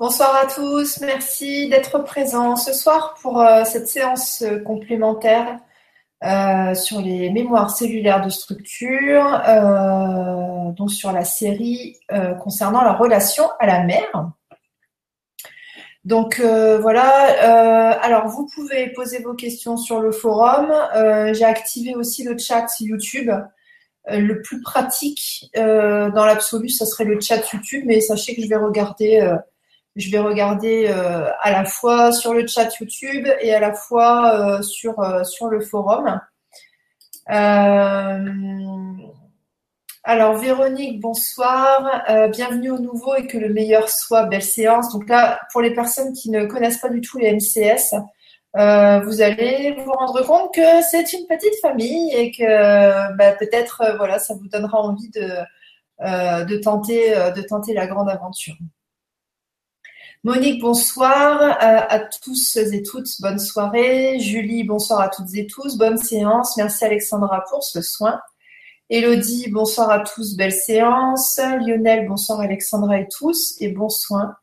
Bonsoir à tous, merci d'être présents ce soir pour euh, cette séance euh, complémentaire euh, sur les mémoires cellulaires de structure, donc sur la série concernant la relation à la mère. Donc voilà, alors vous pouvez poser vos questions sur le forum. J'ai activé aussi le chat YouTube. le plus pratique dans l'absolu, ça serait le chat YouTube, mais sachez que je vais regarder je vais regarder euh, à la fois sur le chat YouTube et à la fois euh, sur, euh, sur le forum. alors Véronique, bonsoir, bienvenue au nouveau et que le meilleur soit, belle séance. Donc là, pour les personnes qui ne connaissent pas du tout les MCS, vous allez vous rendre compte que c'est une petite famille et que bah, peut-être voilà, ça vous donnera envie de, de, tenter, de tenter la grande aventure. Monique, bonsoir euh, à tous et toutes, bonne soirée. Julie, bonsoir à toutes et tous, bonne séance. Merci Alexandra pour ce soin. Elodie, bonsoir à tous, belle séance. Lionel, bonsoir Alexandra et tous et bon soin.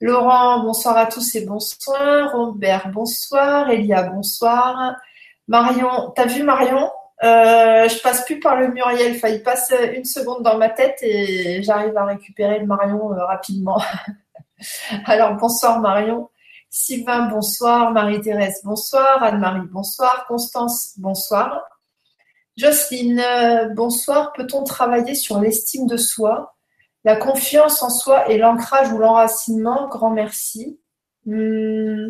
Laurent, bonsoir à tous et bon soin. Robert, bonsoir. Elia, bonsoir. Marion, t'as vu Marion? Euh, Je passe plus par le Muriel, il passe une seconde dans ma tête et j'arrive à récupérer le Marion euh, rapidement. Alors, bonsoir Marion. Sylvain, bonsoir. Marie-Thérèse, bonsoir. Anne-Marie, bonsoir. Constance, bonsoir. Jocelyne, bonsoir. Peut-on travailler sur l'estime de soi, la confiance en soi et l'ancrage ou l'enracinement? Grand merci. Hmm.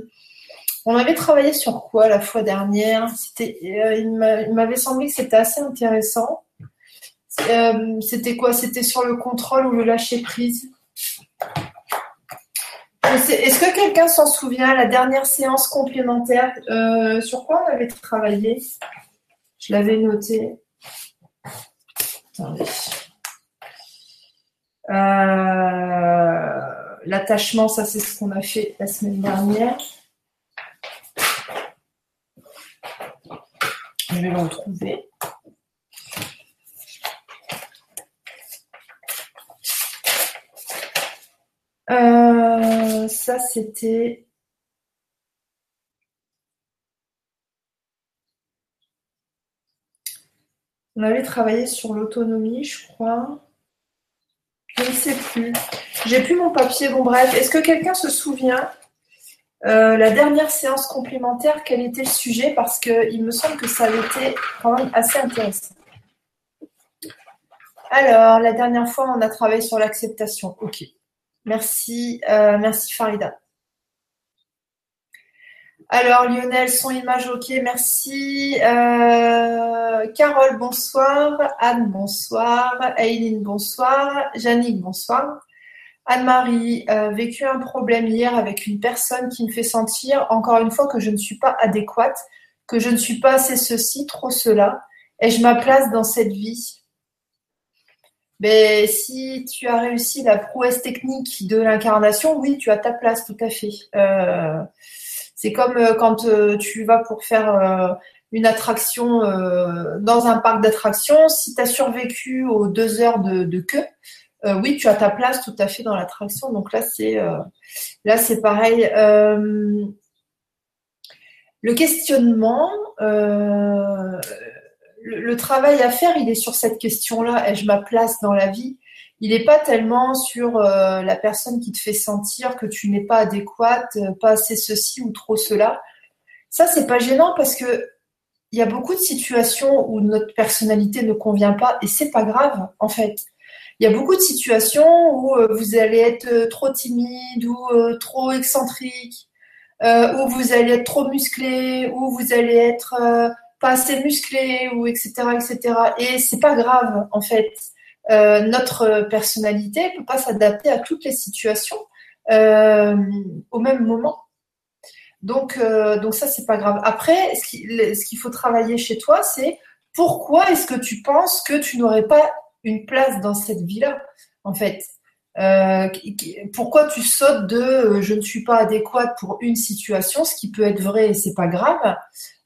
On avait travaillé sur quoi la fois dernière? C'était, euh, Il m'avait semblé que c'était assez intéressant. Euh, c'était quoi? C'était sur le contrôle ou le lâcher prise est-ce que quelqu'un s'en souvient, la dernière séance complémentaire, euh, sur quoi on avait travaillé? Je l'avais noté. Euh, l'attachement, ça c'est ce qu'on a fait la semaine dernière. Je vais le retrouver. Euh, ça, c'était. On avait travaillé sur l'autonomie, je crois. Je ne sais plus. J'ai plus mon papier. Bon, bref. Est-ce que quelqu'un se souvient euh, la dernière séance complémentaire, quel était le sujet? Parce qu'il me semble que ça avait été quand même assez intéressant. Alors, la dernière fois, on a travaillé sur l'acceptation. Ok. Merci, euh, merci Farida. Alors Lionel, son image ok, merci. Euh, Carole, bonsoir. Anne, bonsoir. Aileen, bonsoir. Jannick, bonsoir. Anne-Marie, euh, vécu un problème hier avec une personne qui me fait sentir encore une fois que je ne suis pas adéquate, que je ne suis pas assez ceci, trop cela, et je ma place dans cette vie? Mais si tu as réussi la prouesse technique de l'incarnation, oui, tu as ta place, tout à fait. Euh, c'est comme euh, quand euh, tu vas pour faire une attraction dans un parc d'attractions. Si tu as survécu aux deux heures de, queue, oui, tu as ta place tout à fait dans l'attraction. Donc là, c'est là, c'est pareil. le questionnement le, travail à faire, il est sur cette question-là. Ai-je ma place dans la vie? Il n'est pas tellement sur euh, la personne qui te fait sentir que tu n'es pas adéquate, euh, pas assez ceci ou trop cela. Ça, c'est pas gênant parce que il y a beaucoup de situations où notre personnalité ne convient pas et c'est pas grave en fait. Il y a beaucoup de situations où euh, vous allez être trop timide ou trop excentrique, où vous allez être trop musclé, où vous allez être pas assez musclé ou etc etc et c'est pas grave en fait. Euh, notre personnalité peut pas s'adapter à toutes les situations euh, au même moment. Donc euh, donc ça c'est pas grave. Après ce qu'il faut travailler chez toi c'est pourquoi est-ce que tu penses que tu n'aurais pas une place dans cette vie là en fait? Pourquoi tu sautes de je ne suis pas adéquate pour une situation, ce qui peut être vrai et c'est pas grave,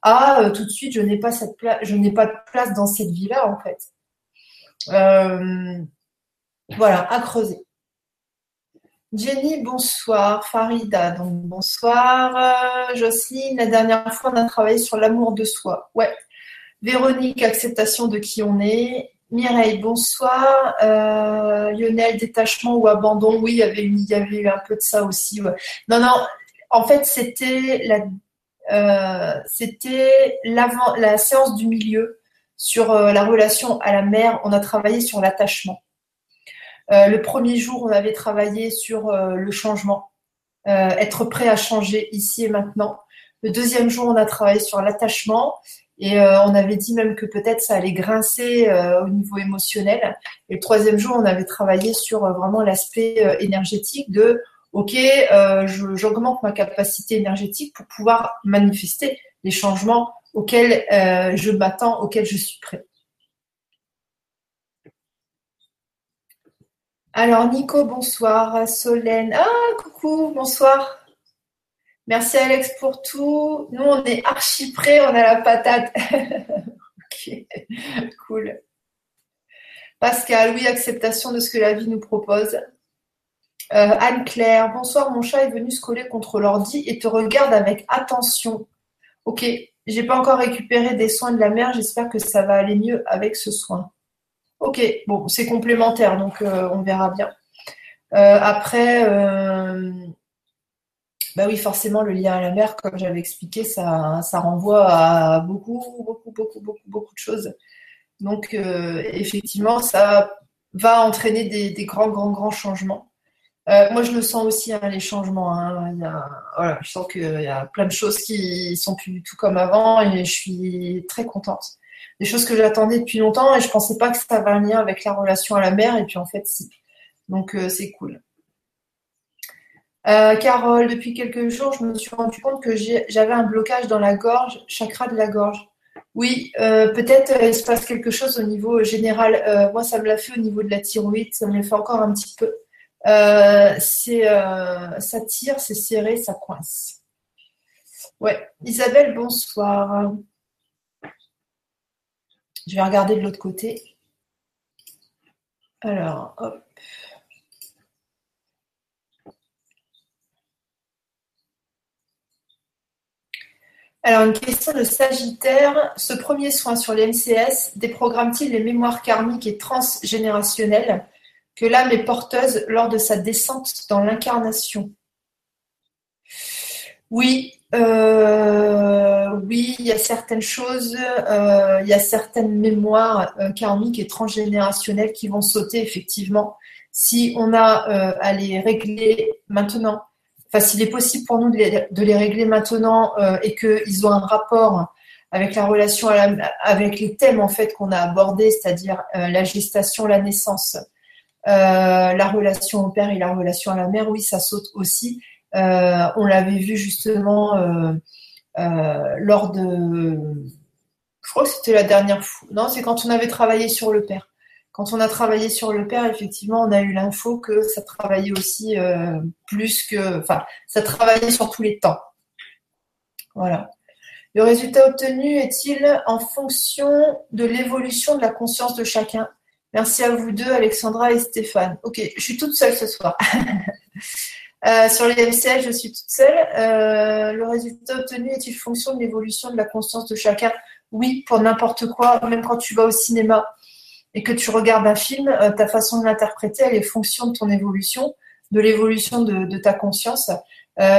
à euh, tout de suite je n'ai pas cette place, je n'ai pas de place dans cette vie-là en fait. Euh, voilà, à creuser. Jenny, bonsoir. Farida, donc bonsoir. Jocelyne, la dernière fois, on a travaillé sur l'amour de soi. Ouais. Véronique, acceptation de qui on est. Mireille, bonsoir. Lionel, détachement ou abandon. Oui, il y avait, eu un peu de ça aussi. Non, non. En fait, c'était la euh, c'était la séance du milieu sur euh, la relation à la mère. On a travaillé sur l'attachement. Euh, le premier jour, on avait travaillé sur le changement, être prêt à changer ici et maintenant. Le deuxième jour, on a travaillé sur l'attachement et on avait dit même que peut-être ça allait grincer au niveau émotionnel. Et le troisième jour, on avait travaillé sur vraiment l'aspect énergétique de ok, euh, j'augmente ma capacité énergétique pour pouvoir manifester les changements auxquels euh, je m'attends, auxquels je suis prêt. Alors Nico, bonsoir. Solène, ah coucou, bonsoir. Merci Alex pour tout. Nous, on est archi prêts, on a la patate. ok, cool. Pascal, oui, acceptation de ce que la vie nous propose. Euh, Anne-Claire, bonsoir, mon chat est venu se coller contre l'ordi et te regarde avec attention. Ok, j'ai pas encore récupéré des soins de la mère, j'espère que ça va aller mieux avec ce soin. Ok, bon, c'est complémentaire, donc euh, on verra bien. Euh, après, bah oui, forcément, le lien à la mère, comme j'avais expliqué, ça, ça renvoie à beaucoup, beaucoup, beaucoup, beaucoup, beaucoup de choses. Donc, effectivement, ça va entraîner des grands, grands, grands changements. Euh, moi, je le sens aussi, hein, les changements. Hein. je sens qu'il y a plein de choses qui sont plus du tout comme avant et je suis très contente. Des choses que j'attendais depuis longtemps et je pensais pas que ça avait un lien avec la relation à la mère et puis en fait, si. Donc, euh, c'est cool. Euh, Carole, depuis quelques jours, je me suis rendu compte que j'avais un blocage dans la gorge, chakra de la gorge. Oui, peut-être il se passe quelque chose au niveau général. moi, ça me l'a fait au niveau de la thyroïde, ça me le fait encore un petit peu. Euh, c'est, euh, ça tire, c'est serré, ça coince. Ouais, Isabelle, bonsoir. Je vais regarder de l'autre côté. Alors. Alors, une question de Sagittaire. Ce premier soin sur les MCS déprogramme-t-il les mémoires karmiques et transgénérationnelles? Que l'âme est porteuse lors de sa descente dans l'incarnation. Oui, euh, il y a certaines choses, euh, il y a certaines mémoires euh, karmiques et transgénérationnelles qui vont sauter effectivement. Si on a à les régler maintenant, enfin s'il est possible pour nous de les, régler maintenant et qu'ils ont un rapport avec la relation avec les thèmes en fait qu'on a abordés, c'est-à-dire la gestation, la naissance, la relation au père et la relation à la mère, oui, ça saute aussi. Euh, on l'avait vu justement euh, lors de. Je crois que c'était la dernière fois. Non, c'est quand on avait travaillé sur le père. Quand on a travaillé sur le père, effectivement, on a eu l'info que ça travaillait aussi plus que. Enfin, ça travaillait sur tous les temps. Voilà. Le résultat obtenu est-il en fonction de l'évolution de la conscience de chacun? Merci à vous deux, Alexandra et Stéphane. Ok, je suis toute seule ce soir. Euh, sur les MCL, je suis toute seule. Euh, le résultat obtenu est-il fonction de l'évolution de la conscience de chacun Oui, pour n'importe quoi, même quand tu vas au cinéma et que tu regardes un film, euh, ta façon de l'interpréter, elle est fonction de ton évolution, de l'évolution de, ta conscience.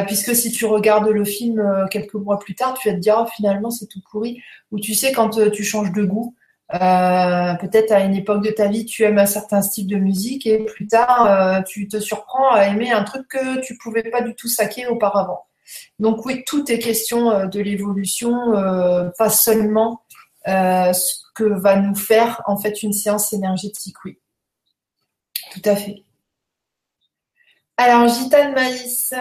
puisque si tu regardes le film quelques mois plus tard, tu vas te dire oh, finalement c'est tout pourri. Ou tu sais quand tu changes de goût, euh, peut-être à une époque de ta vie, tu aimes un certain style de musique et plus tard, euh, tu te surprends à aimer un truc que tu pouvais pas du tout saquer auparavant. Donc oui, tout est question euh, de l'évolution, pas seulement ce que va nous faire en fait une séance énergétique, oui. Tout à fait. Alors, Gitane Maïs,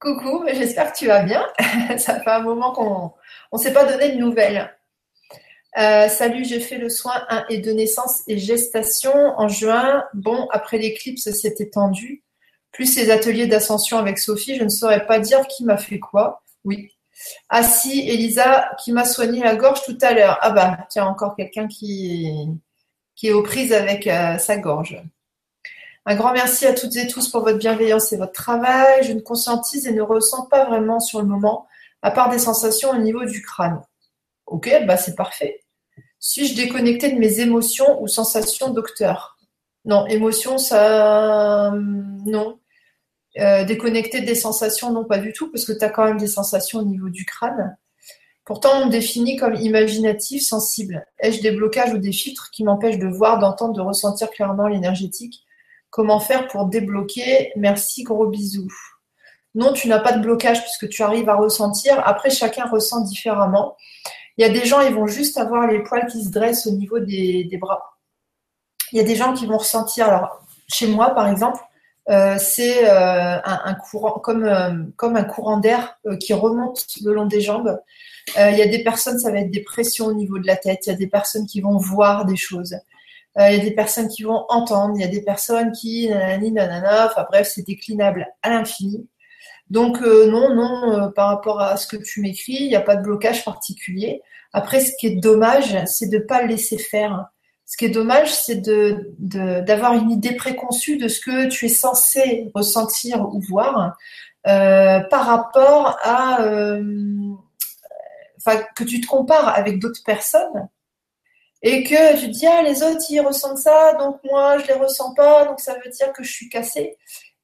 coucou, j'espère que tu vas bien. Ça fait un moment qu'on ne s'est pas donné de nouvelles. Euh, salut, j'ai fait le soin 1 et de naissance et gestation en juin. Bon, après l'éclipse, c'était tendu. Plus les ateliers d'ascension avec Sophie, je ne saurais pas dire qui m'a fait quoi. Oui. Ah si, Elisa, qui m'a soigné la gorge tout à l'heure. Ah bah, tiens, encore quelqu'un qui, qui est aux prises avec euh, sa gorge. Un grand merci à toutes et tous pour votre bienveillance et votre travail. Je ne conscientise et ne ressens pas vraiment sur le moment, à part des sensations au niveau du crâne. Ok, bah c'est parfait. Suis-je déconnecté de mes émotions ou sensations, docteur? Non, émotions, ça. Non. Euh, déconnecté des sensations, non, pas du tout, parce que tu as quand même des sensations au niveau du crâne. Pourtant, on me définit comme imaginatif, sensible. Ai-je des blocages ou des filtres qui m'empêchent de voir, d'entendre, de ressentir clairement l'énergétique? Comment faire pour débloquer? Merci, gros bisous. Non, tu n'as pas de blocage puisque tu arrives à ressentir. Après, chacun ressent différemment. Il y a des gens, ils vont juste avoir les poils qui se dressent au niveau des, bras. Il y a des gens qui vont ressentir. Alors, chez moi, par exemple, euh, c'est euh, un, courant, comme, euh, comme un courant d'air qui remonte le long des jambes. il y a des personnes, ça va être des pressions au niveau de la tête. Il y a des personnes qui vont voir des choses. Il y a des personnes qui vont entendre, il y a des personnes qui nanani nanana, enfin bref, c'est déclinable à l'infini. Donc euh, non, non, euh, par rapport à ce que tu m'écris, il n'y a pas de blocage particulier. Après, ce qui est dommage, c'est de ne pas le laisser faire. Ce qui est dommage, c'est de, d'avoir une idée préconçue de ce que tu es censé ressentir ou voir par rapport à, enfin, que tu te compares avec d'autres personnes et que tu dis ah les autres ils ressentent ça donc moi je les ressens pas donc ça veut dire que je suis cassée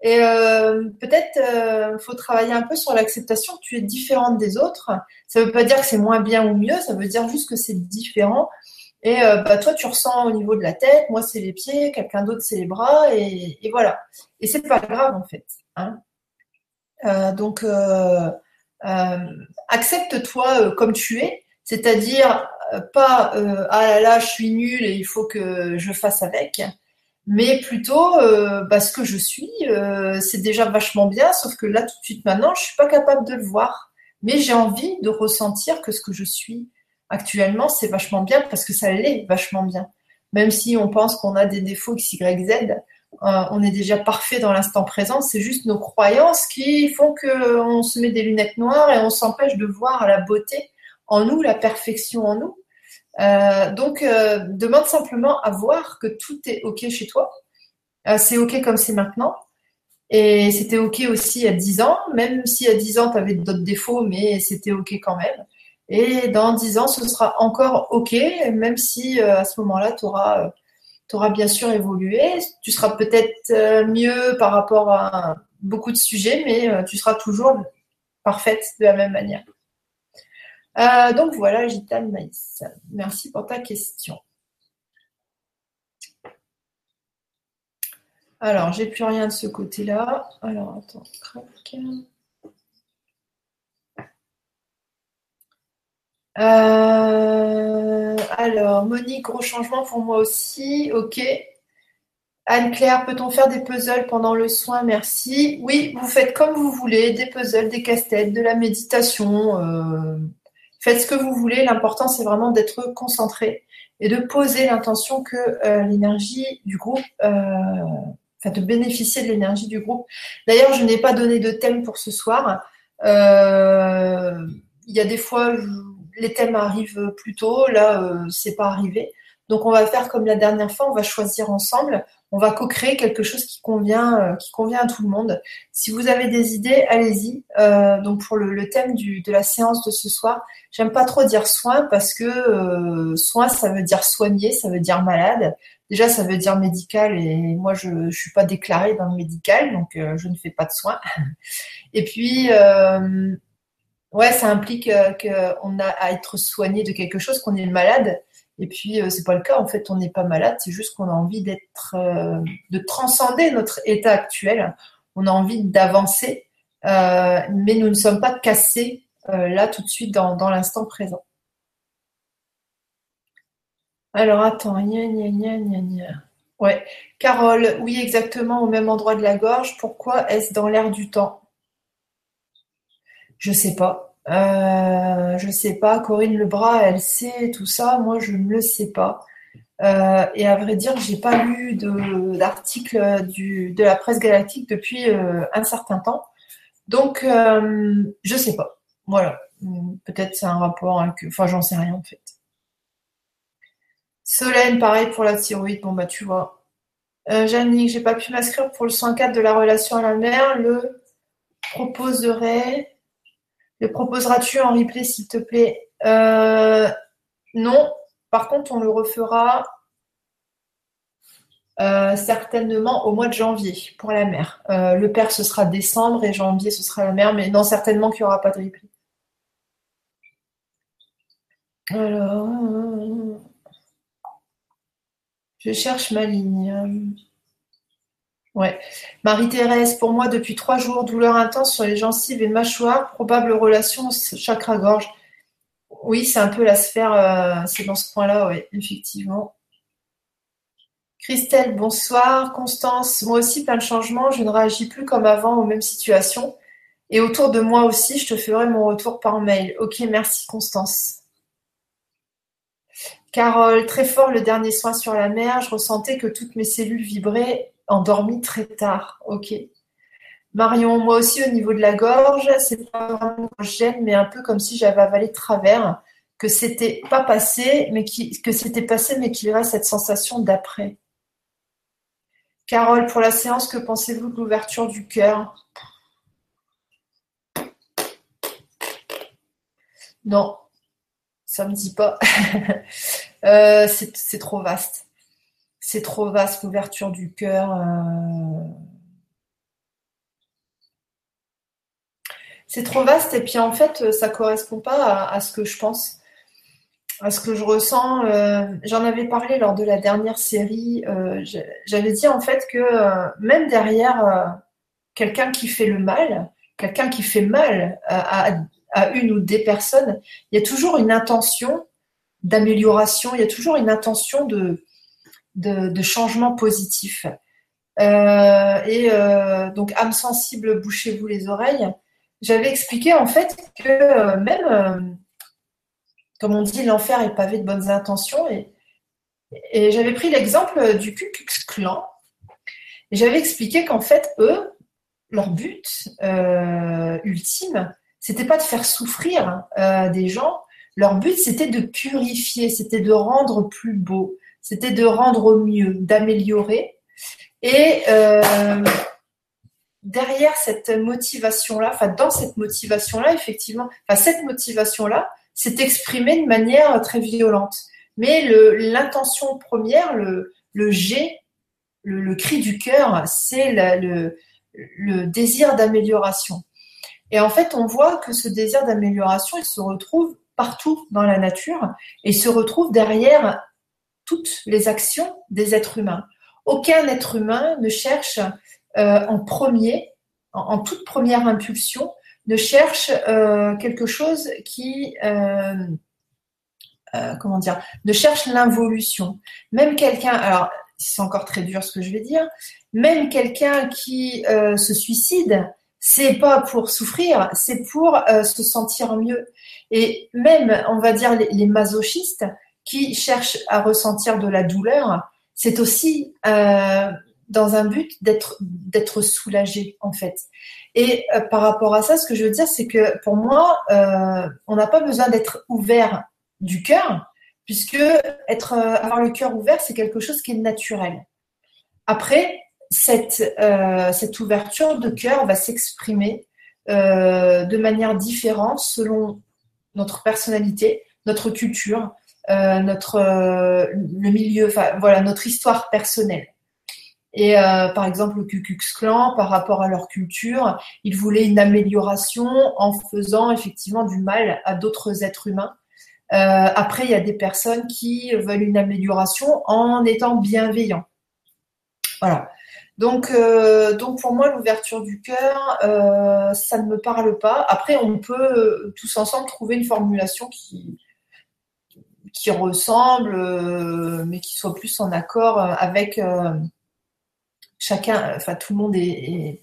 et euh, peut-être euh, faut travailler un peu sur l'acceptation tu es différente des autres. Ça veut pas dire que c'est moins bien ou mieux ça veut dire juste que c'est différent. Et euh, bah toi tu ressens au niveau de la tête moi c'est les pieds quelqu'un d'autre c'est les bras et, voilà. Et c'est pas grave en fait hein. Euh, donc accepte-toi comme tu es. C'est-à-dire pas ah là là je suis nulle et il faut que je fasse avec, mais plutôt euh, bah, ce que je suis, c'est déjà vachement bien, sauf que là tout de suite maintenant je suis pas capable de le voir, mais j'ai envie de ressentir que ce que je suis actuellement c'est vachement bien parce que ça l'est vachement bien. Même si on pense qu'on a des défauts x, y, z, on est déjà parfait dans l'instant présent. C'est juste nos croyances qui font qu'on se met des lunettes noires et on s'empêche de voir la beauté en nous, la perfection en nous. Euh, donc, euh, demande simplement à voir que tout est OK chez toi. Euh, c'est OK comme c'est maintenant. Et c'était OK aussi à 10 ans, même si à 10 ans, tu avais d'autres défauts, mais c'était OK quand même. Et dans 10 ans, ce sera encore OK, même si à ce moment-là, tu auras, auras, bien sûr évolué. Tu seras peut-être mieux par rapport à beaucoup de sujets, mais tu seras toujours parfaite de la même manière. Euh, donc voilà, Gitane Maïs. Merci pour ta question. Alors, j'ai plus rien de ce côté-là. Alors, attends, euh, alors, Monique, gros changement pour moi aussi. Ok. Anne-Claire, peut-on faire des puzzles pendant le soin? Merci. Oui, vous faites comme vous voulez, des puzzles, des casse-têtes, de la méditation. Euh, Faites ce que vous voulez. L'important, c'est vraiment d'être concentré et de poser l'intention que euh, l'énergie du groupe, euh, enfin de bénéficier de l'énergie du groupe. D'ailleurs, je n'ai pas donné de thème pour ce soir. Euh, il y a des fois, les thèmes arrivent plus tôt. Là, c'est pas arrivé. Donc, on va faire comme la dernière fois. On va choisir ensemble on va co-créer quelque chose qui convient, euh, qui convient à tout le monde. Si vous avez des idées, allez-y. Euh, donc pour le, thème de la séance de ce soir, j'aime pas trop dire soin parce que euh, soin, ça veut dire soigner, ça veut dire malade. Déjà, ça veut dire médical et moi, je ne suis pas déclarée dans le médical, donc je ne fais pas de soins. Et puis, ouais, ça implique qu'on a à être soigné de quelque chose, qu'on est malade. Et puis, euh, c'est pas le cas. En fait, on n'est pas malade. C'est juste qu'on a envie d'être, euh, de transcender notre état actuel. On a envie d'avancer, euh, mais nous ne sommes pas cassés là tout de suite dans, l'instant présent. Alors, attends. Gna, gna, gna, Ouais. Carole, oui, exactement au même endroit de la gorge. Pourquoi est-ce dans l'air du temps? Je sais pas. Euh, je sais pas, Corinne Lebras, elle sait tout ça, moi je ne le sais pas. Euh, et à vrai dire, j'ai pas lu d'article de la presse galactique depuis euh, un certain temps. Donc, euh, je sais pas. Voilà. Peut-être c'est un rapport avec. Enfin, j'en sais rien en fait. Solène, pareil pour la thyroïde. Bon, bah, tu vois. Euh, Jannick, j'ai pas pu m'inscrire pour le 104 de la relation à la mère. Le proposerai. Le proposeras-tu en replay, s'il te plaît? Euh, Non. Par contre, on le refera euh, certainement au mois de janvier pour la mère. Euh, le père, ce sera décembre et janvier, ce sera la mère, mais non, certainement qu'il n'y aura pas de replay. Alors, je cherche ma ligne. Ouais. Marie-Thérèse, pour moi, depuis trois jours, douleur intense sur les gencives et mâchoires, probable relation chakra-gorge. Oui, c'est un peu la sphère, euh, c'est dans ce point-là, oui, effectivement. Christelle, bonsoir. Constance, moi aussi, plein de changements. Je ne réagis plus comme avant aux mêmes situations. Et autour de moi aussi, je te ferai mon retour par mail. Ok, merci Constance. Carole, très fort le dernier soin sur la mer. Je ressentais que toutes mes cellules vibraient, endormies très tard. Ok. Marion, moi aussi au niveau de la gorge, c'est pas vraiment gêne, mais un peu comme si j'avais avalé de travers, que c'était pas passé, mais que c'était passé, mais qu'il y aurait cette sensation d'après. Carole, pour la séance, que pensez-vous de l'ouverture du cœur? Non, ça me dit pas. Euh, c'est trop vaste. C'est trop vaste l'ouverture du cœur. Euh. C'est trop vaste et puis en fait, ça correspond pas à ce que je pense à ce que je ressens. Euh, j'en avais parlé lors de la dernière série. Euh, j'avais dit en fait que euh, même derrière quelqu'un qui fait le mal, quelqu'un qui fait mal à, une ou des personnes, il y a toujours une intention d'amélioration, il y a toujours une intention de, de, changement positif. et donc, âme sensible, bouchez-vous les oreilles. J'avais expliqué en fait que même comme on dit, l'enfer est pavé de bonnes intentions. Et, j'avais pris l'exemple du Ku Klux Klan. Et j'avais expliqué qu'en fait, eux, leur but euh, ultime, c'était pas de faire souffrir euh, des gens. Leur but, c'était de purifier, c'était de rendre plus beau, c'était de rendre mieux, d'améliorer. Et euh, derrière cette motivation-là, enfin dans cette motivation-là, effectivement, enfin cette motivation-là, c'est exprimé de manière très violente. Mais l'intention première, le, le G, le, cri du cœur, c'est le, le désir d'amélioration. Et en fait, on voit que ce désir d'amélioration, il se retrouve partout dans la nature et se retrouve derrière toutes les actions des êtres humains. Aucun être humain ne cherche euh, en premier, en, toute première impulsion, ne cherche euh, quelque chose qui, euh, comment dire, ne cherche l'involution. Même quelqu'un, alors c'est encore très dur ce que je vais dire, même quelqu'un qui se suicide, c'est pas pour souffrir, c'est pour se sentir mieux. Et même, on va dire, les masochistes qui cherchent à ressentir de la douleur, c'est aussi dans un but d'être d'être soulagé en fait. Et euh, par rapport à ça, ce que je veux dire, c'est que pour moi, euh, on n'a pas besoin d'être ouvert du cœur, puisque euh, avoir le cœur ouvert, c'est quelque chose qui est naturel. Après, cette ouverture de cœur va s'exprimer de manière différente selon notre personnalité, notre culture, notre le milieu, enfin voilà, notre histoire personnelle. Et euh, par exemple, le Ku Klan, par rapport à leur culture, ils voulaient une amélioration en faisant effectivement du mal à d'autres êtres humains. Euh, après, il y a des personnes qui veulent une amélioration en étant bienveillants. Voilà. Donc, euh, donc pour moi, l'ouverture du cœur, ça ne me parle pas. Après, on peut tous ensemble trouver une formulation qui, qui ressemble, mais qui soit plus en accord avec chacun, enfin tout le monde est,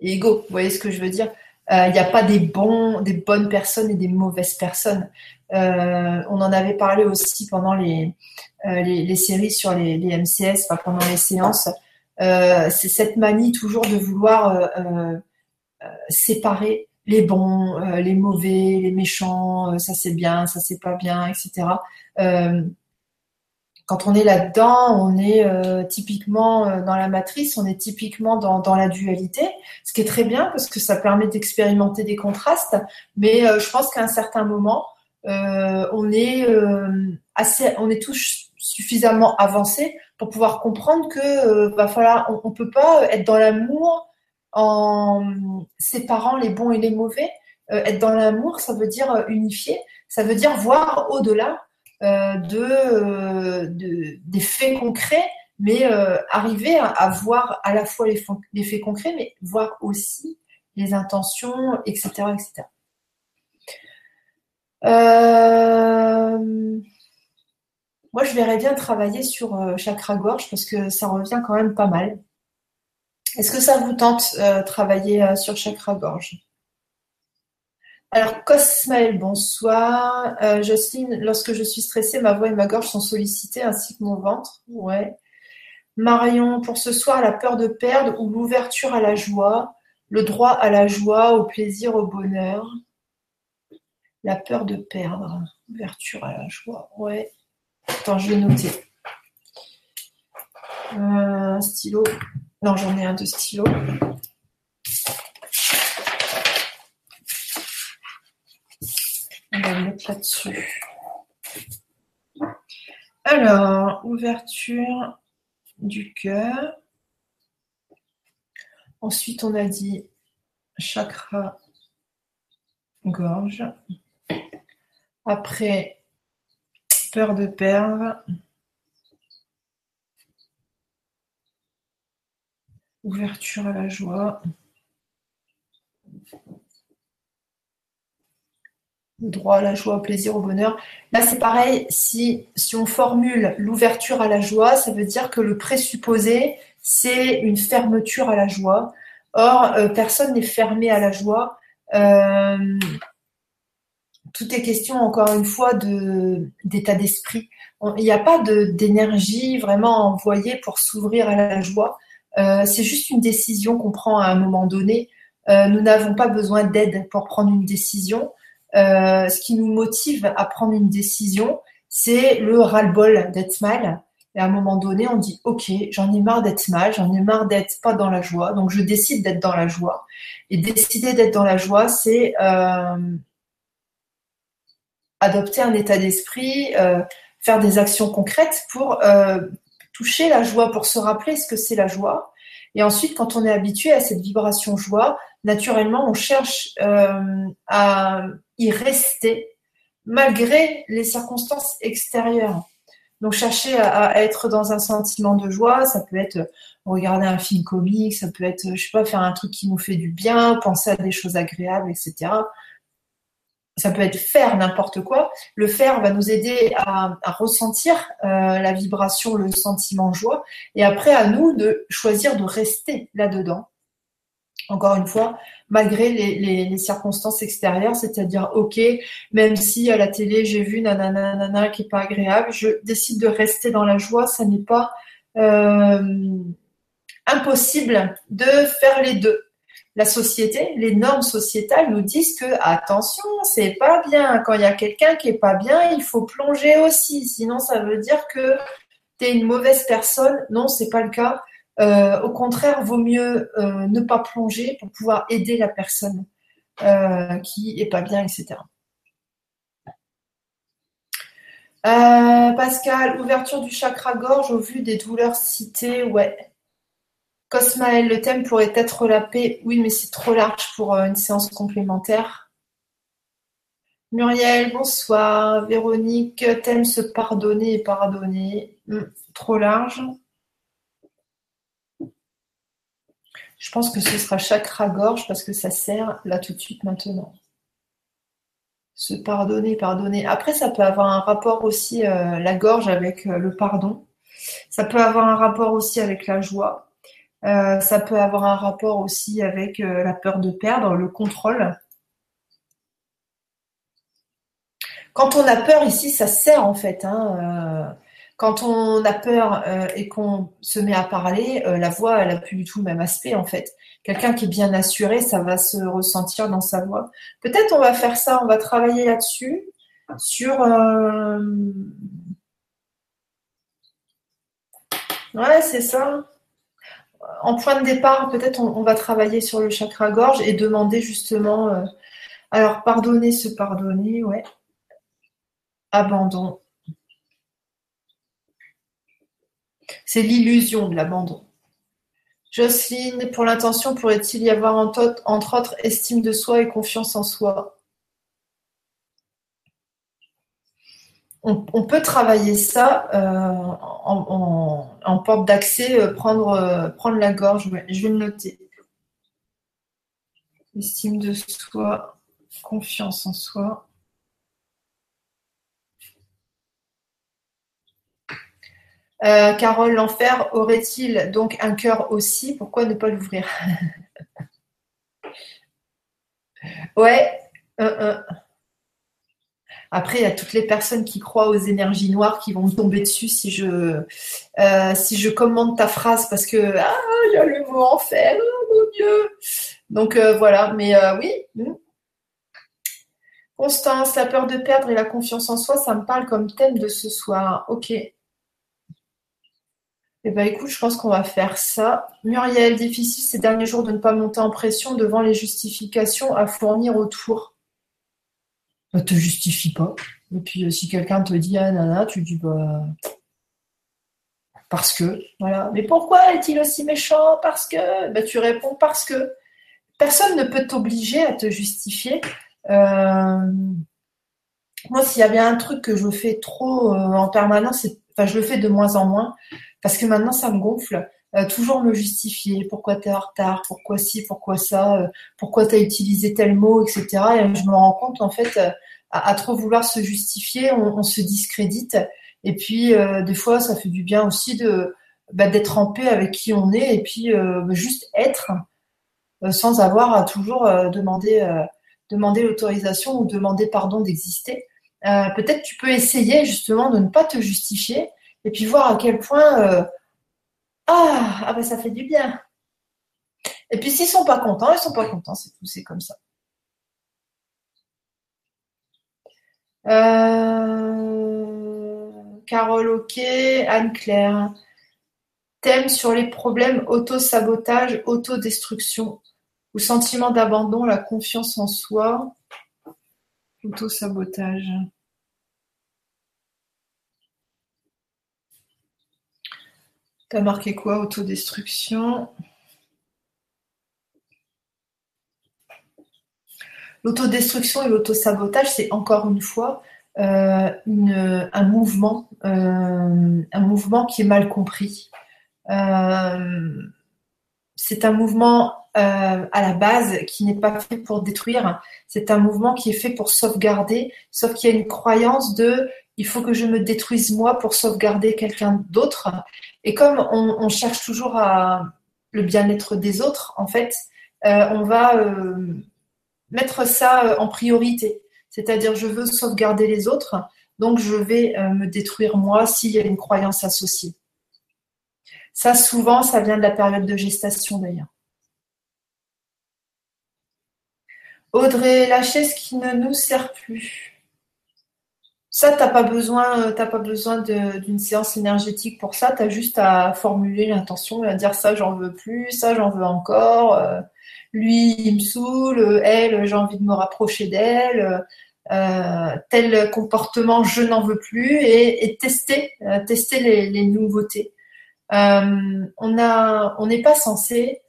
égaux. Vous voyez ce que je veux dire? Euh, Il n'y a pas des bons, des bonnes personnes et des mauvaises personnes. Euh, on en avait parlé aussi pendant les, euh, les, séries sur les, MCS, pendant les séances. c'est cette manie toujours de vouloir séparer les bons, les mauvais, les méchants, ça c'est bien, ça c'est pas bien, etc quand on est là-dedans, on est euh, typiquement euh, dans la matrice, on est typiquement dans, la dualité, ce qui est très bien parce que ça permet d'expérimenter des contrastes. Mais je pense qu'à un certain moment, on est assez, on est tous suffisamment avancés pour pouvoir comprendre que va falloir, on, on peut pas être dans l'amour en séparant les bons et les mauvais. être dans l'amour, ça veut dire unifier, ça veut dire voir au-delà euh, euh, de, des faits concrets, mais euh, arriver à, voir à la fois les, les, faits concrets, mais voir aussi les intentions, etc. etc. moi, je verrais bien travailler sur chakra gorge parce que ça revient quand même pas mal. Est-ce que ça vous tente travailler sur chakra gorge alors, Cosmael, bonsoir. Euh, Jocelyne, lorsque je suis stressée, ma voix et ma gorge sont sollicitées ainsi que mon ventre. Ouais. Marion, pour ce soir, la peur de perdre ou l'ouverture à la joie, le droit à la joie, au plaisir, au bonheur. La peur de perdre, ouverture à la joie. Ouais. Attends, je vais noter. Euh, stylo. Non, j'en ai un de stylo. On va le mettre là-dessus. Alors, ouverture du cœur. Ensuite, on a dit chakra gorge. Après, peur de perdre. Ouverture à la joie. droit à la joie, au plaisir, au bonheur. Là, c'est pareil, si, on formule l'ouverture à la joie, ça veut dire que le présupposé, c'est une fermeture à la joie. Or, euh, personne n'est fermé à la joie. Euh, tout est question, encore une fois, d'état d'esprit. Il n'y a pas d'énergie vraiment envoyée pour s'ouvrir à la joie. Euh, c'est juste une décision qu'on prend à un moment donné. nous n'avons pas besoin d'aide pour prendre une décision. Euh, ce qui nous motive à prendre une décision, c'est le ras-le-bol d'être mal. Et à un moment donné, on dit OK, j'en ai marre d'être mal, j'en ai marre d'être pas dans la joie, donc je décide d'être dans la joie. Et décider d'être dans la joie, c'est euh, adopter un état d'esprit, euh, faire des actions concrètes pour euh, toucher la joie, pour se rappeler ce que c'est la joie. Et ensuite, quand on est habitué à cette vibration joie, naturellement, on cherche euh, à y rester malgré les circonstances extérieures. Donc chercher à, être dans un sentiment de joie, ça peut être regarder un film comique, ça peut être, je sais pas, faire un truc qui nous fait du bien, penser à des choses agréables, etc. Ça peut être faire n'importe quoi. Le faire va nous aider à, ressentir euh, la vibration, le sentiment joie, et après à nous de choisir de rester là-dedans. Encore une fois, malgré les, circonstances extérieures, c'est-à-dire, ok, même si à la télé j'ai vu nanana qui est pas agréable, je décide de rester dans la joie, ça n'est pas euh, impossible de faire les deux. La société, les normes sociétales nous disent que attention, c'est pas bien. Quand il y a quelqu'un qui est pas bien, il faut plonger aussi. Sinon, ça veut dire que tu es une mauvaise personne. Non, c'est pas le cas. Euh, au contraire, vaut mieux euh, ne pas plonger pour pouvoir aider la personne euh, qui est pas bien, etc. Pascal, ouverture du chakra gorge au vu des douleurs citées, ouais. Cosmaël, le thème pourrait être la paix. Oui, mais c'est trop large pour une séance complémentaire. Muriel, bonsoir. Véronique, thème se pardonner et pardonner. Hmm, trop large. Je pense que ce sera chakra-gorge parce que ça sert là tout de suite maintenant. Se pardonner, pardonner. Après, ça peut avoir un rapport aussi, euh, la gorge, avec euh, le pardon. Ça peut avoir un rapport aussi avec la joie. Euh, ça peut avoir un rapport aussi avec la peur de perdre, le contrôle. Quand on a peur ici, ça sert en fait. Hein, quand on a peur euh, et qu'on se met à parler, euh, la voix, elle n'a plus du tout le même aspect en fait. Quelqu'un qui est bien assuré, ça va se ressentir dans sa voix. Peut-être on va faire ça, on va travailler là-dessus, sur euh, Ouais, c'est ça. En point de départ, peut-être on, va travailler sur le chakra gorge et demander justement. Euh, alors, pardonner, se pardonner, ouais. Abandon. C'est l'illusion de l'abandon. Jocelyne, pour l'intention, pourrait-il y avoir entre autres estime de soi et confiance en soi? On, peut travailler ça euh, en, porte d'accès, euh, prendre, euh, prendre la gorge. je vais le noter. Estime de soi, confiance en soi. Carole L'Enfer aurait-il donc un cœur aussi? Pourquoi ne pas l'ouvrir? Ouais. Après, il y a toutes les personnes qui croient aux énergies noires qui vont me tomber dessus si je, euh, si je commande ta phrase parce que ah, il y a le mot enfer, oh mon Dieu. Donc euh, voilà, mais euh, oui. Hmm. Constance, la peur de perdre et la confiance en soi, ça me parle comme thème de ce soir. Ok. Eh ben écoute, je pense qu'on va faire ça. Muriel, difficile ces derniers jours de ne pas monter en pression devant les justifications à fournir autour ne te justifie pas. Et puis euh, si quelqu'un te dit ah tu dis bah parce que voilà. Mais pourquoi est-il aussi méchant? Parce que bah, tu réponds parce que personne ne peut t'obliger à te justifier. Euh, moi, s'il y a bien un truc que je fais trop euh, en permanence, enfin je le fais de moins en moins parce que maintenant ça me gonfle. Toujours me justifier, pourquoi tu es en retard, pourquoi ci, pourquoi ça, pourquoi tu as utilisé tel mot, etc. Et je me rends compte en fait à, trop vouloir se justifier, on, se discrédite. Et puis, euh, des fois, ça fait du bien aussi de bah, d'être en paix avec qui on est et puis euh, juste être euh, sans avoir à toujours demander, demander l'autorisation ou demander pardon d'exister. Peut-être tu peux essayer justement de ne pas te justifier et puis voir à quel point ah, ah bah, ça fait du bien. Et puis s'ils sont pas contents, ils sont pas contents, c'est tout, c'est comme ça. Euh, Carole, ok. Anne-Claire. Thème sur les problèmes auto-sabotage, autodestruction ou sentiment d'abandon, la confiance en soi. Auto-sabotage. T'as marqué quoi Autodestruction? L'autodestruction et l'autosabotage, c'est encore une fois euh, un mouvement, euh, un mouvement qui est mal compris. Euh, c'est un mouvement à la base qui n'est pas fait pour détruire. C'est un mouvement qui est fait pour sauvegarder, sauf qu'il y a une croyance de il faut que je me détruise moi pour sauvegarder quelqu'un d'autre. Et comme on, cherche toujours le bien-être des autres, en fait, on va mettre ça euh, en priorité. C'est-à-dire, je veux sauvegarder les autres, donc je vais euh, me détruire moi s'il y a une croyance associée. Ça, souvent, ça vient de la période de gestation d'ailleurs. Audrey, lâcher ce qui ne nous sert plus. Ça, tu n'as pas besoin, euh, pas besoin d'une séance énergétique pour ça. Tu as juste à formuler l'intention et à dire ça, j'en veux plus, ça, j'en veux encore lui, il me saoule, elle, j'ai envie de me rapprocher d'elle, euh, tel comportement, je n'en veux plus, et, tester, euh, tester les, nouveautés. Euh, on on n'est pas censé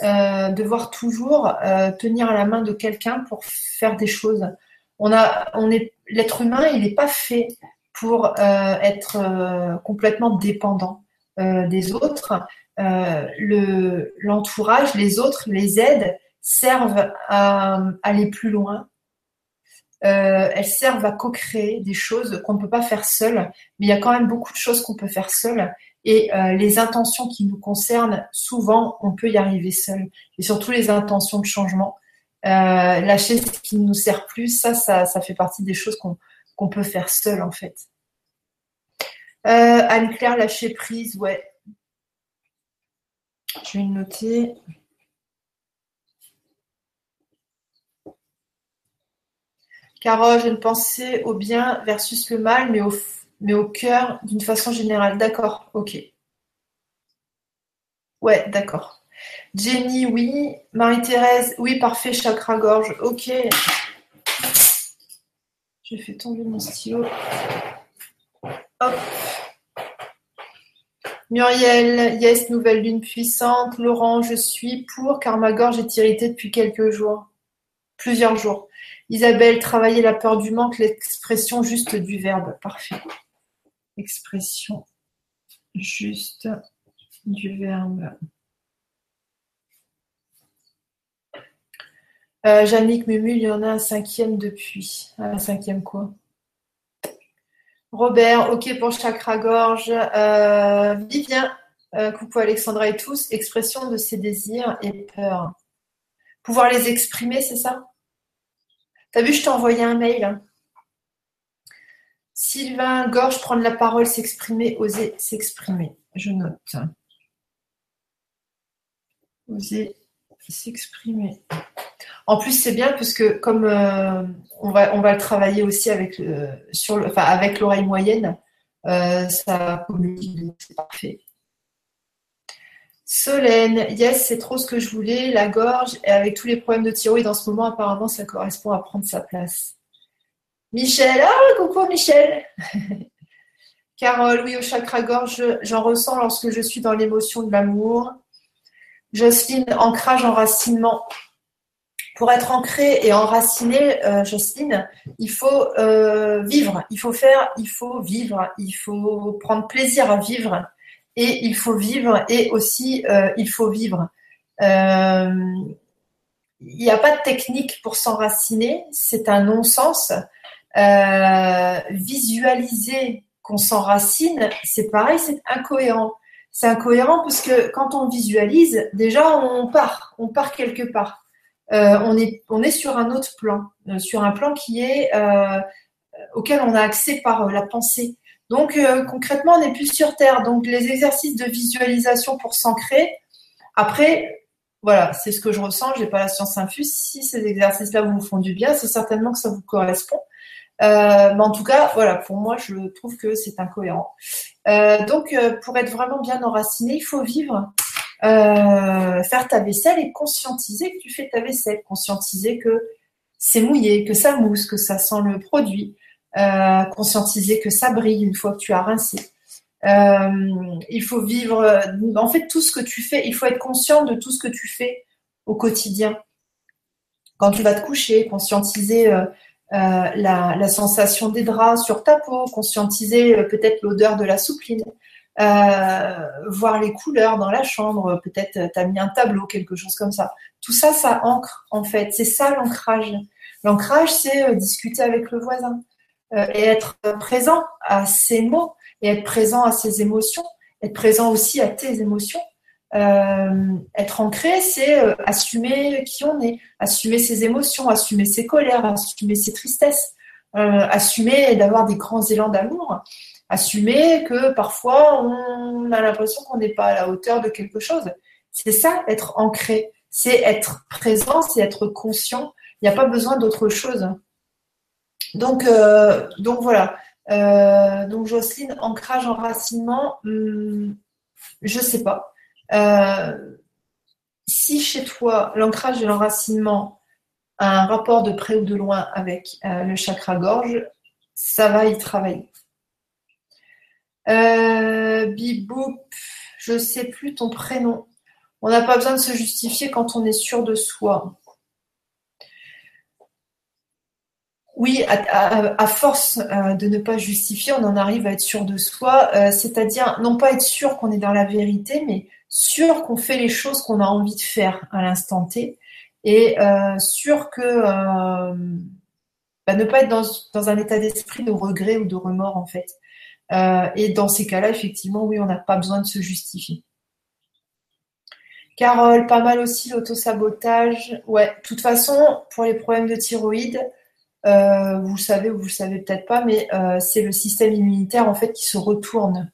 devoir toujours tenir la main de quelqu'un pour faire des choses. On a, on l'être humain, il n'est pas fait pour être complètement dépendant des autres. Euh, le, l'entourage, les autres, les aides servent à, aller plus loin. Euh, elles servent à co-créer des choses qu'on ne peut pas faire seul, mais il y a quand même beaucoup de choses qu'on peut faire seul. Et euh, les intentions qui nous concernent, souvent, on peut y arriver seul. Et surtout les intentions de changement. Euh, lâcher ce qui ne nous sert plus, ça, ça, fait partie des choses qu'on, peut faire seul, en fait. Anne-Claire, lâcher prise, ouais, je vais noter. Carole, je ne pensais au bien versus le mal, mais au, mais au cœur d'une façon générale. D'accord, ok. Ouais, d'accord. Jenny, oui. Marie-Thérèse, oui, parfait, chakra-gorge. Ok. J'ai fait tomber mon stylo. Hop. Muriel, yes, nouvelle lune puissante. Laurent, je suis pour car ma gorge est irritée depuis quelques jours. Plusieurs jours. Isabelle, travailler la peur du manque, l'expression juste du verbe. Parfait. Expression juste du verbe. Euh, Jannick Mumu, il y en a un cinquième depuis. Un cinquième quoi Robert, ok pour chakra-gorge. Euh, Vivien, euh, coucou Alexandra et tous. Expression de ses désirs et peurs. Pouvoir les exprimer, c'est ça? T'as vu, je t'ai envoyé un mail. Sylvain, gorge, prendre la parole, s'exprimer, oser s'exprimer. Je note. Oser s'exprimer. En plus, c'est bien parce que comme euh, on, va, on va le travailler aussi avec, sur le, avec l'oreille moyenne, euh, ça communique, c'est parfait. Solène, yes, c'est trop ce que je voulais, la gorge, et avec tous les problèmes de thyroïde en ce moment, apparemment, ça correspond à prendre sa place. Michel, ah, coucou Michel Carole, oui, au chakra-gorge, j'en ressens lorsque je suis dans l'émotion de l'amour. Jocelyne, ancrage, enracinement. Pour être ancré et enraciné, euh, Jocelyne, il faut euh, vivre, il faut faire, il faut vivre, il faut prendre plaisir à vivre et il faut vivre et aussi euh, il faut vivre. il n'y a pas de technique pour s'enraciner, c'est un non-sens. visualiser qu'on s'enracine, c'est pareil, c'est incohérent c'est incohérent parce que quand on visualise, déjà on part, on part quelque part. Euh, on, est, on est sur un autre plan, euh, sur un plan qui est euh, auquel on a accès par la pensée. Donc concrètement, on n'est plus sur Terre. Donc les exercices de visualisation pour s'ancrer, après, voilà, c'est ce que je ressens, je n'ai pas la science infuse. Si ces exercices-là vous font du bien, c'est certainement que ça vous correspond. mais en tout cas, voilà, pour moi, je trouve que c'est incohérent. Euh, donc, euh, pour être vraiment bien enraciné, il faut vivre, euh, faire ta vaisselle et conscientiser que tu fais ta vaisselle, conscientiser que c'est mouillé, que ça mousse, que ça sent le produit, conscientiser que ça brille une fois que tu as rincé. il faut vivre, en fait, tout ce que tu fais, il faut être conscient de tout ce que tu fais au quotidien. Quand tu vas te coucher, conscientiser euh, la, sensation des draps sur ta peau, conscientiser euh, peut-être l'odeur de la soupline, euh, voir les couleurs dans la chambre, peut-être tu as mis un tableau, quelque chose comme ça. Tout ça, ça ancre en fait. C'est ça l'ancrage. L'ancrage, c'est discuter avec le voisin et être présent à ses mots et être présent à ses émotions, être présent aussi à tes émotions. Euh, être ancré, c'est euh, assumer qui on est, assumer ses émotions, assumer ses colères, assumer ses tristesses, euh, assumer d'avoir des grands élans d'amour, assumer que parfois on a l'impression qu'on n'est pas à la hauteur de quelque chose. C'est ça, être ancré, c'est être présent, c'est être conscient. Il n'y a pas besoin d'autre chose. Donc, donc voilà. donc Jocelyne, ancrage, enracinement, hum, je sais pas. Euh, si chez toi, l'ancrage et l'enracinement a un rapport de près ou de loin avec euh, le chakra gorge, ça va y travailler. Euh, Bibou, je sais plus ton prénom. On n'a pas besoin de se justifier quand on est sûr de soi. Oui, à, force euh, de ne pas justifier, on en arrive à être sûr de soi, c'est-à-dire non pas être sûr qu'on est dans la vérité, mais sûr qu'on fait les choses qu'on a envie de faire à l'instant T et euh, sûr que euh, bah, ne pas être dans, un état d'esprit de regret ou de remords en fait. Euh, et dans ces cas-là, effectivement, oui, on n'a pas besoin de se justifier. Carole, pas mal aussi l'autosabotage. Ouais, de toute façon, pour les problèmes de thyroïde, vous le savez ou vous le savez peut-être pas, mais c'est le système immunitaire en fait qui se retourne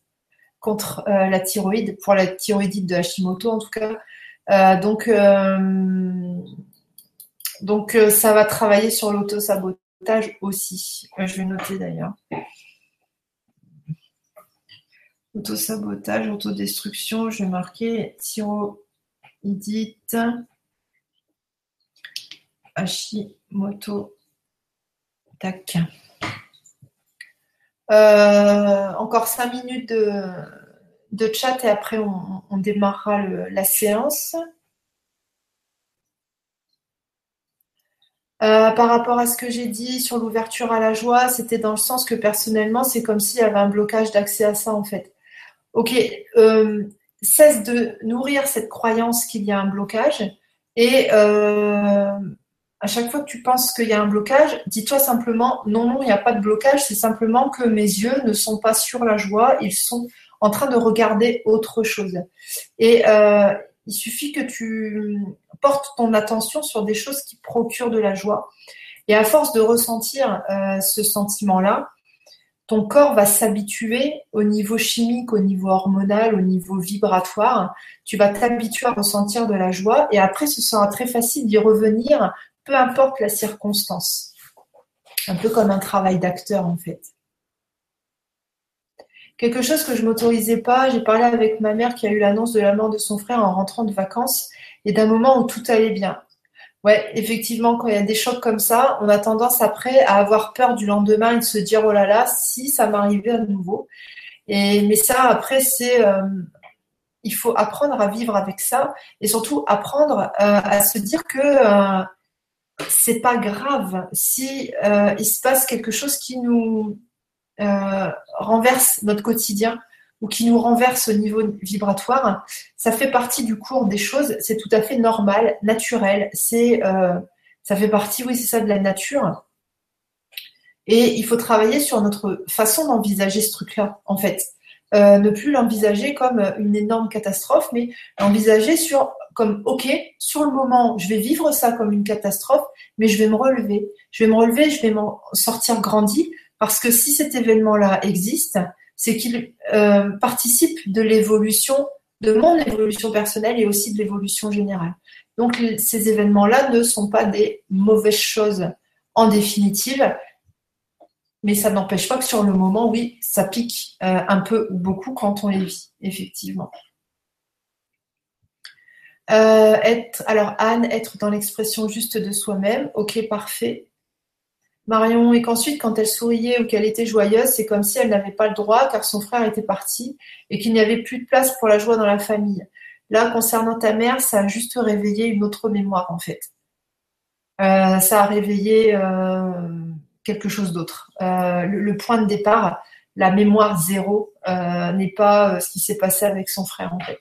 contre euh, la thyroïde, pour la thyroïdite de Hashimoto en tout cas. Euh, donc, euh, donc ça va travailler sur l'autosabotage aussi. je vais noter d'ailleurs. Autosabotage, autodestruction, je vais marquer thyroïdite, Hashimoto, tac. Euh, encore cinq minutes de, chat et après on, démarrera la séance. Euh, par rapport à ce que j'ai dit sur l'ouverture à la joie, c'était dans le sens que personnellement, c'est comme s'il y avait un blocage d'accès à ça en fait. Ok, euh, cesse de nourrir cette croyance qu'il y a un blocage et à chaque fois que tu penses qu'il y a un blocage, dis-toi simplement non, non, il n'y a pas de blocage, c'est simplement que mes yeux ne sont pas sur la joie, ils sont en train de regarder autre chose. Et il suffit que tu portes ton attention sur des choses qui procurent de la joie. Et à force de ressentir euh, ce sentiment-là, ton corps va s'habituer au niveau chimique, au niveau hormonal, au niveau vibratoire. Tu vas t'habituer à ressentir de la joie et après, ce sera très facile d'y revenir, peu importe la circonstance. Un peu comme un travail d'acteur en fait. Quelque chose que je m'autorisais pas, j'ai parlé avec ma mère qui a eu l'annonce de la mort de son frère en rentrant de vacances et d'un moment où tout allait bien. Ouais, effectivement, quand il y a des chocs comme ça, on a tendance après à avoir peur du lendemain et de se dire oh là là, si ça m'arrivait à nouveau. Et mais ça après c'est euh, il faut apprendre à vivre avec ça et surtout apprendre euh, à se dire que euh, c'est pas grave si il se passe quelque chose qui nous euh, renverse notre quotidien ou qui nous renverse au niveau vibratoire, ça fait partie du cours des choses, c'est tout à fait normal, naturel, c'est euh, ça fait partie, oui, c'est ça de la nature. Et il faut travailler sur notre façon d'envisager ce truc-là, en fait. Euh, ne plus l'envisager comme une énorme catastrophe, mais l'envisager sur comme ok, sur le moment, je vais vivre ça comme une catastrophe, mais je vais me relever. Je vais me relever, je vais m'en sortir grandi parce que si cet événement-là existe, c'est qu'il euh, participe de l'évolution, de mon évolution personnelle et aussi de l'évolution générale. Donc ces événements-là ne sont pas des mauvaises choses en définitive, mais ça n'empêche pas que sur le moment, oui, ça pique euh, un peu ou beaucoup quand on les vit, effectivement. Euh, alors Anne, être dans l'expression juste de soi-même, ok, parfait. Marion, et qu'ensuite, quand elle souriait ou qu'elle était joyeuse, c'est comme si elle n'avait pas le droit car son frère était parti et qu'il n'y avait plus de place pour la joie dans la famille. Là, concernant ta mère, ça a juste réveillé une autre mémoire en fait. Euh, ça a réveillé euh, quelque chose d'autre. Euh, le, point de départ, la mémoire zéro, n'est pas ce qui s'est passé avec son frère en fait.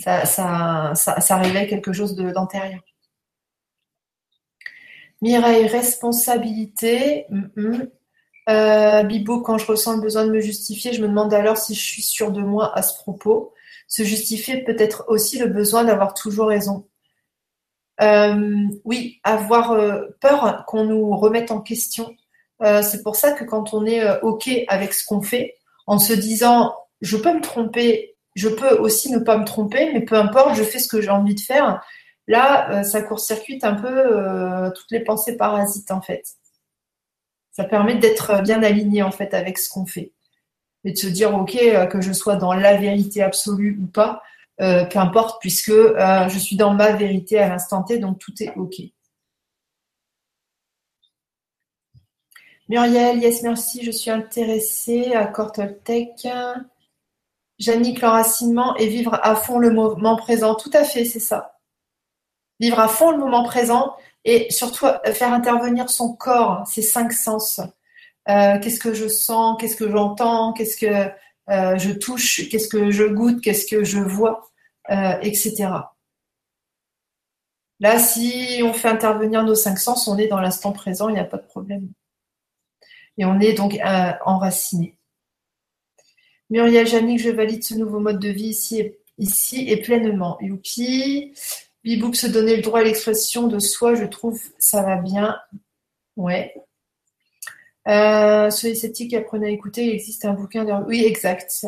Ça, ça, révèle quelque chose d'antérieur. Mireille, responsabilité. Euh, Bibo, quand je ressens le besoin de me justifier, je me demande alors si je suis sûre de moi à ce propos. Se justifier peut être aussi le besoin d'avoir toujours raison. Euh, oui, avoir euh, peur qu'on nous remette en question. c'est pour ça que quand on est OK avec ce qu'on fait, en se disant je peux me tromper, je peux aussi ne pas me tromper, mais peu importe, je fais ce que j'ai envie de faire Là, euh, ça court-circuite un peu euh, toutes les pensées parasites en fait. Ça permet d'être bien aligné en fait avec ce qu'on fait et de se dire ok euh, que je sois dans la vérité absolue ou pas, qu'importe puisque je suis dans ma vérité à l'instant T donc tout est ok. Muriel, yes, merci, je suis intéressée à Cortoltech. Jannick, l'enracinement et vivre à fond le moment présent. Tout à fait, c'est ça vivre à fond le moment présent et surtout euh, faire intervenir son corps, ses cinq sens. Euh, qu'est-ce que je sens, qu'est-ce que j'entends, qu'est-ce que euh, je touche, qu'est-ce que je goûte, qu'est-ce que je vois, etc. Là, si on fait intervenir nos cinq sens, on est dans l'instant présent, il n'y a pas de problème. Et on est donc enraciné. Muriel Jannick, je valide ce nouveau mode de vie ici et, ici et pleinement. Youpi. Bibouk se donner le droit à l'expression de soi, je trouve ça va bien. Ouais. Euh, soyez sceptique apprenez à écouter. Il existe un bouquin de. Oui, exact.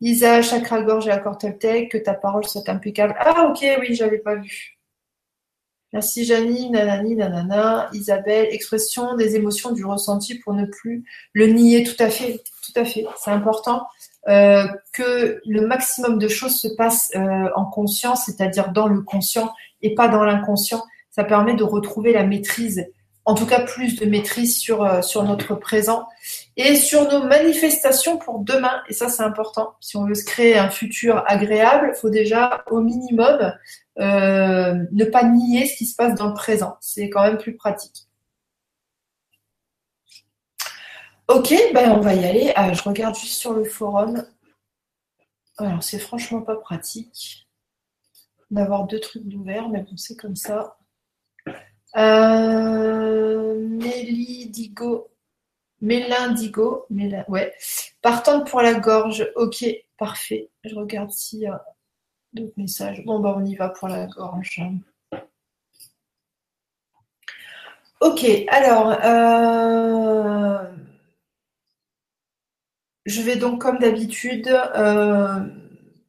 Isa, chakra gorge et accord Toltec, que ta parole soit impeccable. Ah, ok, oui, j'avais pas vu. Merci Janie, nanani, nanana. Isabelle, expression des émotions du ressenti pour ne plus le nier. Tout à fait, tout à fait. C'est important. que le maximum de choses se passe en conscience, c'est-à-dire dans le conscient et pas dans l'inconscient. Ça permet de retrouver la maîtrise en tout cas plus de maîtrise sur, euh, sur notre présent et sur nos manifestations pour demain. Et ça, c'est important. Si on veut se créer un futur agréable, il faut déjà au minimum euh, ne pas nier ce qui se passe dans le présent. C'est quand même plus pratique. Ok, ben on va y aller. Ah, je regarde juste sur le forum. Alors, c'est franchement pas pratique d'avoir deux trucs d'ouvert, mais bon, c'est comme ça. Euh, Mélindigo. Mélindigo. ouais. Partante pour la gorge. Ok, parfait. Je regarde s'il y a d'autres messages. Bon, bah, on y va pour la gorge. Ok, alors, euh, je vais donc, comme d'habitude, euh,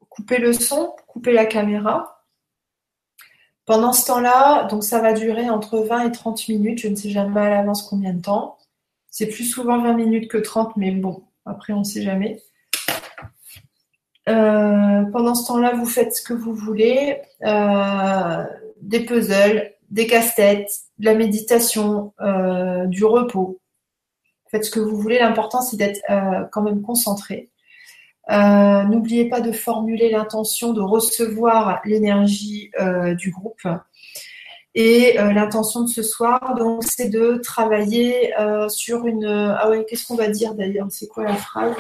couper le son, couper la caméra. Pendant ce temps-là, donc ça va durer entre 20 et 30 minutes. Je ne sais jamais à l'avance combien de temps. C'est plus souvent 20 minutes que 30, mais bon, après on ne sait jamais. Euh, pendant ce temps-là, vous faites ce que vous voulez. Euh, des puzzles, des casse-têtes, de la méditation, du repos. Faites ce que vous voulez. L'important, c'est d'être quand même concentré. Euh, n'oubliez pas de formuler l'intention de recevoir l'énergie euh, du groupe. Et euh, l'intention de ce soir, donc, c'est de travailler sur une. Ah ouais, qu'est-ce qu'on va dire d'ailleurs? C'est quoi la phrase?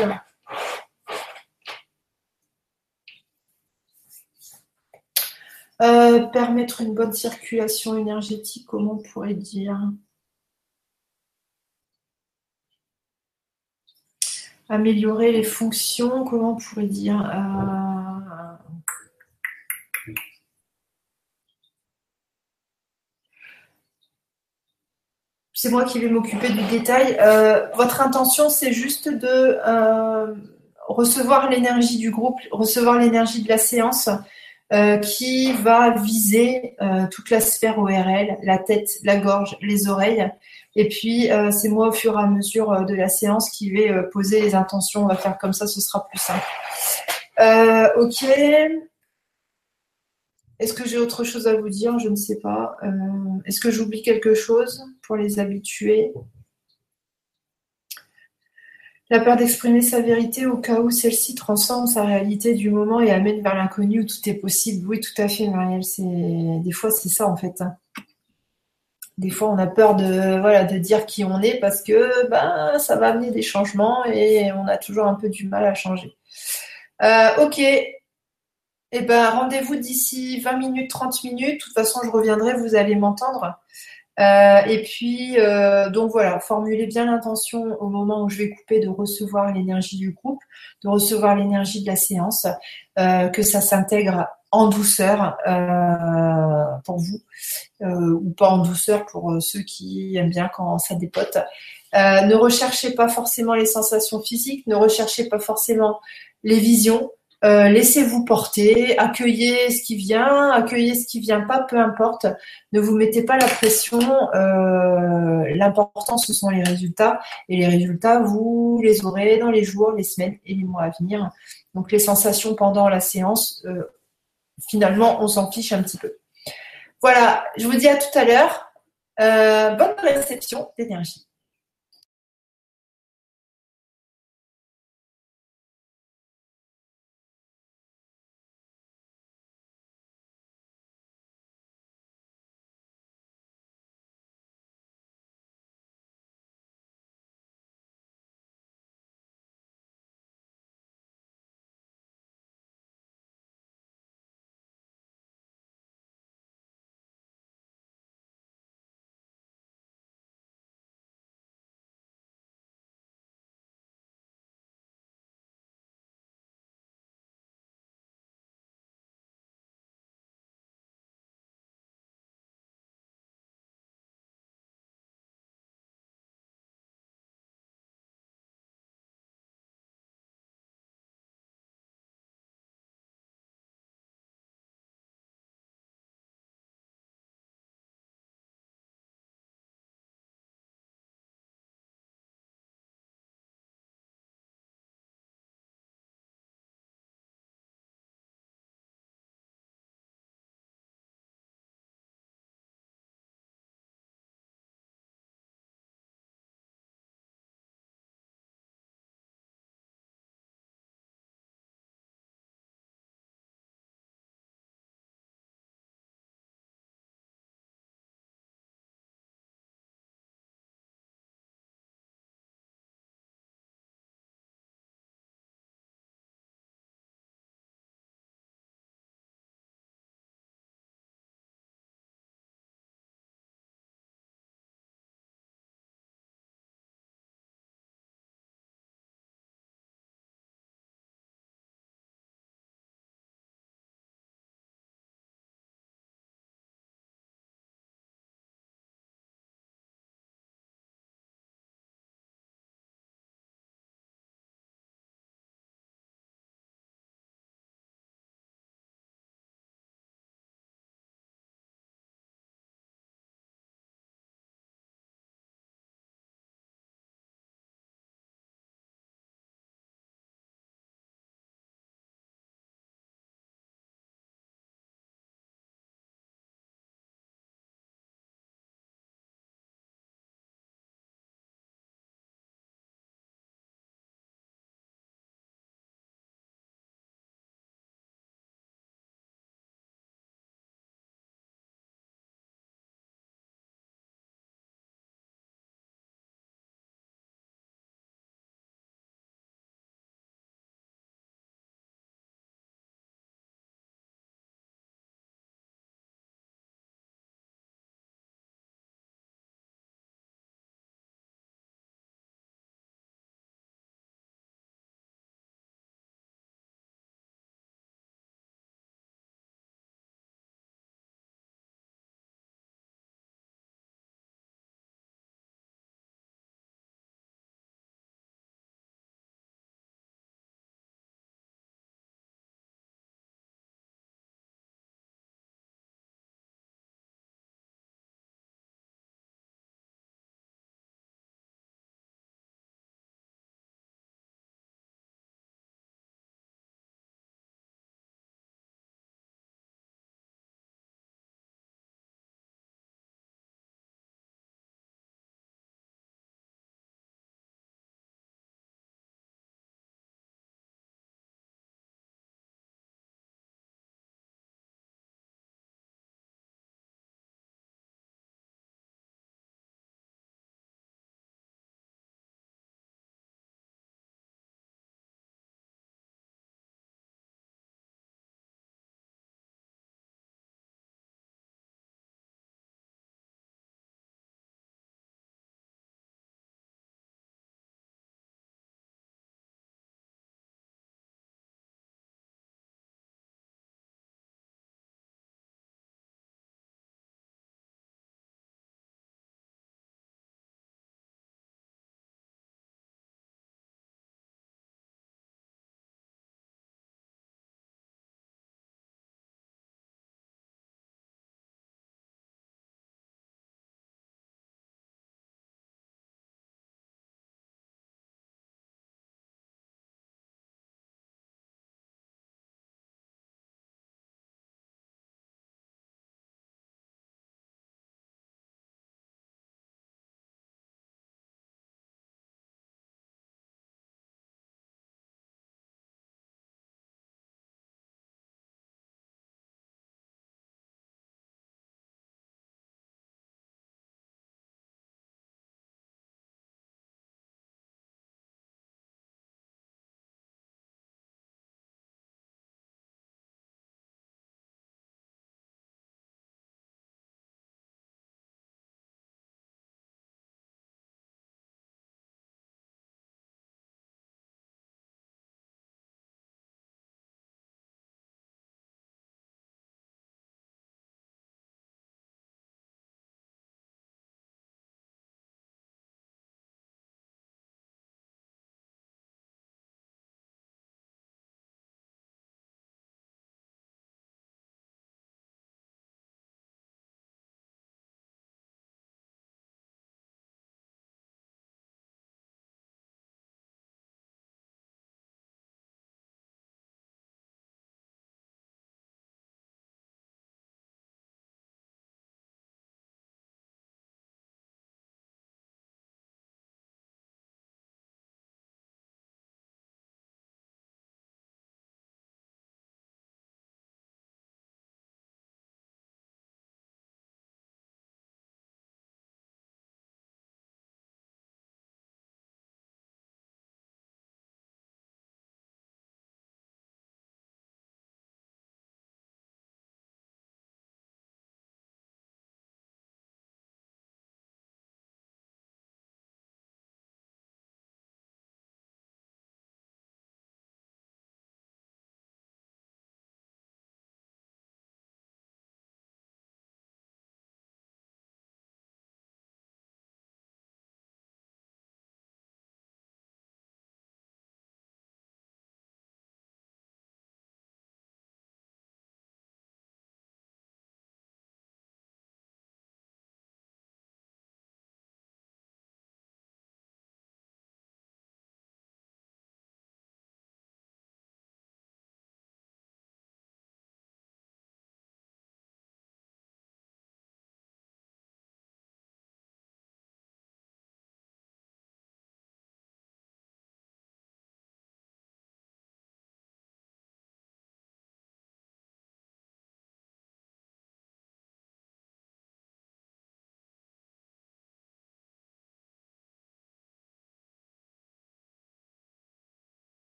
Permettre une bonne circulation énergétique, comment on pourrait dire? Améliorer les fonctions, comment on pourrait dire euh, C'est moi qui vais m'occuper du détail. Euh, votre intention, c'est juste de euh, recevoir l'énergie du groupe, recevoir l'énergie de la séance qui va viser toute la sphère ORL, la tête, la gorge, les oreilles. Et puis, euh, c'est moi, au fur et à mesure euh, de la séance, qui vais euh, poser les intentions. On va faire comme ça, ce sera plus simple. ok. Est-ce que j'ai autre chose à vous dire? Je ne sais pas. Est-ce que j'oublie quelque chose pour les habituer La peur d'exprimer sa vérité au cas où celle-ci transforme sa réalité du moment et amène vers l'inconnu où tout est possible. Oui, tout à fait, Marielle. Des fois, c'est ça en fait. Hein des fois, on a peur de, voilà, de dire qui on est parce que ben, ça va amener des changements et on a toujours un peu du mal à changer. Euh, ok. Eh ben, rendez-vous d'ici 20 minutes, 30 minutes. De toute façon, je reviendrai, vous allez m'entendre. Euh, et puis, euh, donc voilà, formulez bien l'intention au moment où je vais couper de recevoir l'énergie du groupe, de recevoir l'énergie de la séance, que ça s'intègre en douceur euh, pour vous euh, ou pas en douceur pour euh, ceux qui aiment bien quand ça dépote. ne recherchez pas forcément les sensations physiques, ne recherchez pas forcément les visions. Laissez-vous porter, accueillez ce qui vient, accueillez ce qui vient pas, peu importe. Ne vous mettez pas la pression. L'important, ce sont les résultats. Et les résultats, vous les aurez dans les jours, les semaines et les mois à venir. Donc les sensations pendant la séance, finalement, on s'en fiche un petit peu. Voilà, je vous dis à tout à l'heure. Euh, bonne réception d'énergie.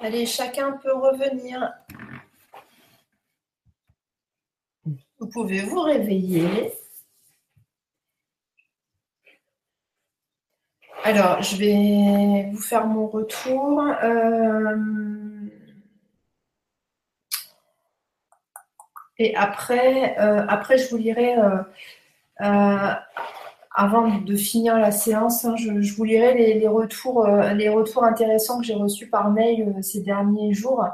Allez, chacun peut revenir. Vous pouvez vous réveiller. Alors, je vais vous faire mon retour. Euh, et après, euh, après, je vous lirai, euh, avant de finir la séance, hein, je, vous lirai les, retours, les retours intéressants que j'ai reçus par mail ces derniers jours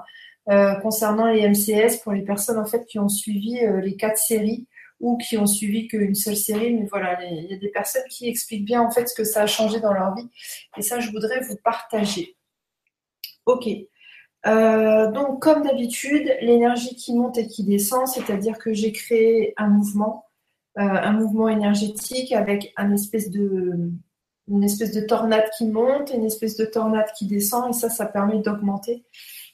concernant les MCS pour les personnes en fait qui ont suivi les quatre séries ou qui ont suivi qu'une seule série. Mais voilà, il y a des personnes qui expliquent bien en fait ce que ça a changé dans leur vie. Et ça, je voudrais vous partager. Ok. Euh, donc, comme d'habitude, l'énergie qui monte et qui descend, c'est-à-dire que j'ai créé un mouvement, euh, un mouvement énergétique avec un espèce de, une espèce de tornade qui monte, une espèce de tornade qui descend, et ça, ça permet d'augmenter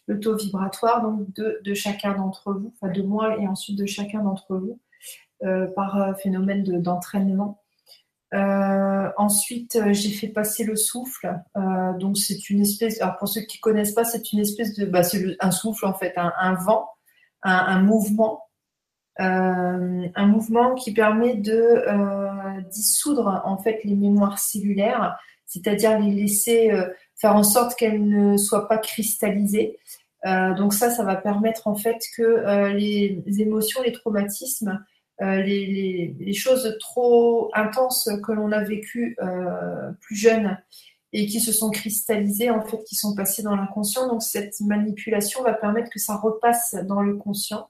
le taux vibratoire donc de, de chacun d'entre vous, enfin de moi et ensuite de chacun d'entre vous. Euh, par euh, phénomène d'entraînement. Euh, ensuite, j'ai fait passer le souffle. donc, c'est une espèce. Alors, pour ceux qui connaissent pas, c'est une espèce de. Bah, c'est un souffle en fait, un, vent, un, mouvement, un mouvement qui permet de dissoudre en fait les mémoires cellulaires, c'est-à-dire les laisser faire en sorte qu'elles ne soient pas cristallisées. donc ça, ça va permettre en fait que les émotions, les traumatismes euh, les, choses trop intenses que l'on a vécues euh, plus jeune et qui se sont cristallisées, en fait, qui sont passées dans l'inconscient. Donc cette manipulation va permettre que ça repasse dans le conscient.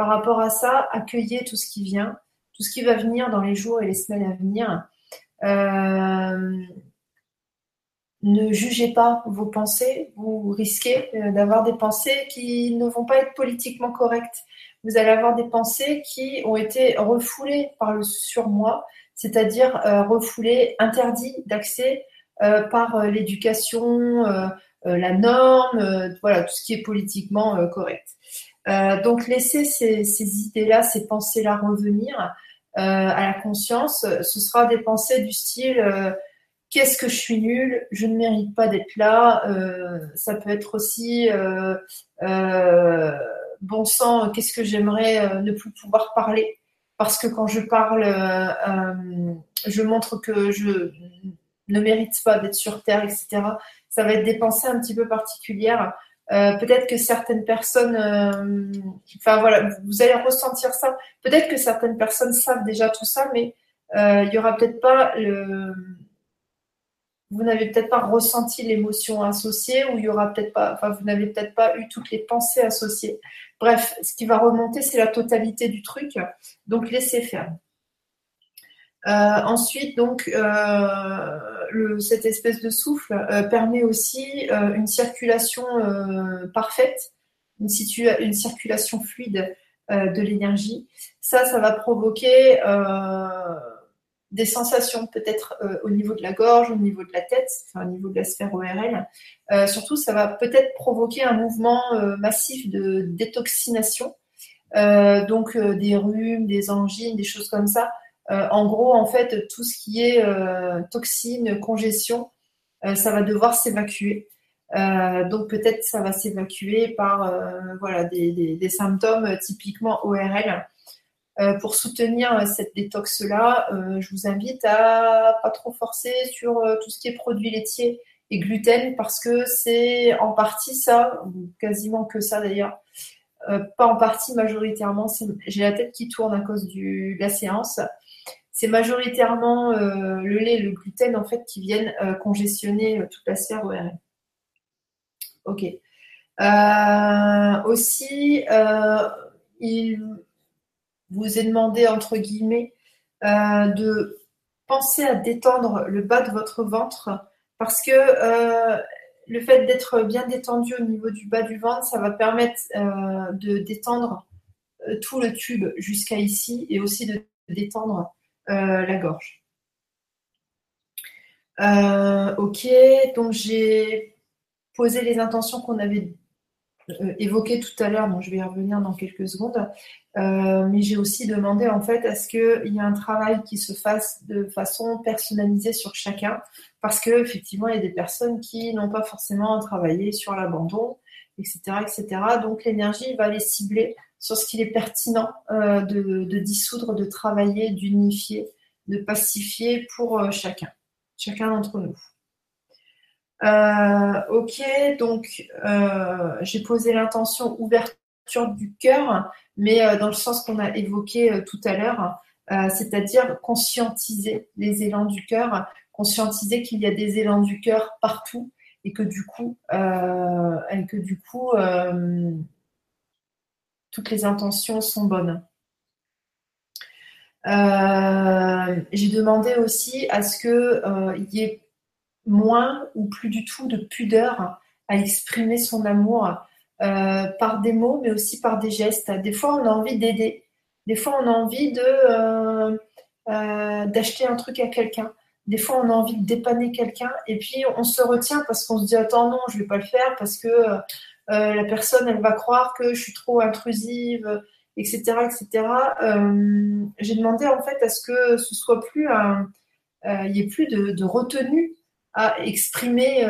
Par rapport à ça, accueillez tout ce qui vient, tout ce qui va venir dans les jours et les semaines à venir. Euh, ne jugez pas vos pensées, vous risquez d'avoir des pensées qui ne vont pas être politiquement correctes vous allez avoir des pensées qui ont été refoulées par le surmoi, c'est-à-dire euh, refoulées, interdites d'accès euh, par euh, l'éducation, la norme, voilà, tout ce qui est politiquement correct. Donc laissez ces, idées-là, ces pensées-là revenir à la conscience. Ce sera des pensées du style qu'est-ce que je suis nul, je ne mérite pas d'être là. ça peut être aussi bon sang, qu'est-ce que j'aimerais euh, ne plus pouvoir parler? Parce que quand je parle, euh, euh, je montre que je ne mérite pas d'être sur Terre, etc. Ça va être des pensées un petit peu particulières. Peut-être que certaines personnes, enfin voilà, vous allez ressentir ça. Peut-être que certaines personnes savent déjà tout ça, mais il y aura peut-être pas le, vous n'avez peut-être pas ressenti l'émotion associée ou il y aura peut-être pas, enfin, vous n'avez peut-être pas eu toutes les pensées associées. Bref, ce qui va remonter, c'est la totalité du truc. Donc, laissez faire. Euh, ensuite, donc, euh, cette espèce de souffle euh, permet aussi une circulation parfaite, une, circulation fluide de l'énergie. Ça, ça va provoquer des sensations peut-être au niveau de la gorge, au niveau de la tête, enfin, au niveau de la sphère ORL. Surtout, ça va peut-être provoquer un mouvement massif de détoxination, donc des rhumes, des angines, des choses comme ça. En gros, en fait, tout ce qui est toxine, congestion, ça va devoir s'évacuer. donc peut-être ça va s'évacuer par voilà des, symptômes typiquement ORL euh, pour soutenir euh, cette détox-là, euh, je vous invite à pas trop forcer sur tout ce qui est produits laitiers et gluten parce que c'est en partie ça, ou quasiment que ça d'ailleurs, pas en partie majoritairement. J'ai la tête qui tourne à cause de la séance. C'est majoritairement le lait et le gluten en fait qui viennent congestionner toute la sphère ORL. Ok. aussi, il vous est demandé, entre guillemets, euh, de penser à détendre le bas de votre ventre parce que euh, le fait d'être bien détendu au niveau du bas du ventre, ça va permettre euh, de détendre tout le tube jusqu'à ici et aussi de détendre la gorge. ok, donc j'ai posé les intentions qu'on avait évoquées tout à l'heure, donc je vais y revenir dans quelques secondes. Euh, mais j'ai aussi demandé en fait à ce qu'il y ait un travail qui se fasse de façon personnalisée sur chacun, parce que effectivement il y a des personnes qui n'ont pas forcément travaillé sur l'abandon, etc. Donc l'énergie va les cibler sur ce qu'il est pertinent euh, de, dissoudre, de travailler, d'unifier, de pacifier pour euh, chacun, chacun d'entre nous. Euh, ok, donc j'ai posé l'intention ouverture du cœur, mais dans le sens qu'on a évoqué tout à l'heure, c'est-à-dire conscientiser les élans du cœur, conscientiser qu'il y a des élans du cœur partout et que du coup, et que du coup toutes les intentions sont bonnes. Euh, j'ai demandé aussi à ce qu'il euh, y ait moins ou plus du tout de pudeur à exprimer son amour euh, par des mots, mais aussi par des gestes. Des fois, on a envie d'aider. Des fois, on a envie de d'acheter un truc à quelqu'un. Des fois, on a envie de dépanner quelqu'un et puis on se retient parce qu'on se dit attends non, je vais pas le faire parce que euh, la personne, elle va croire que je suis trop intrusive, etc., etc. Euh, j'ai demandé en fait à ce que ce soit plus un, euh, n'y ait plus de, retenue à exprimer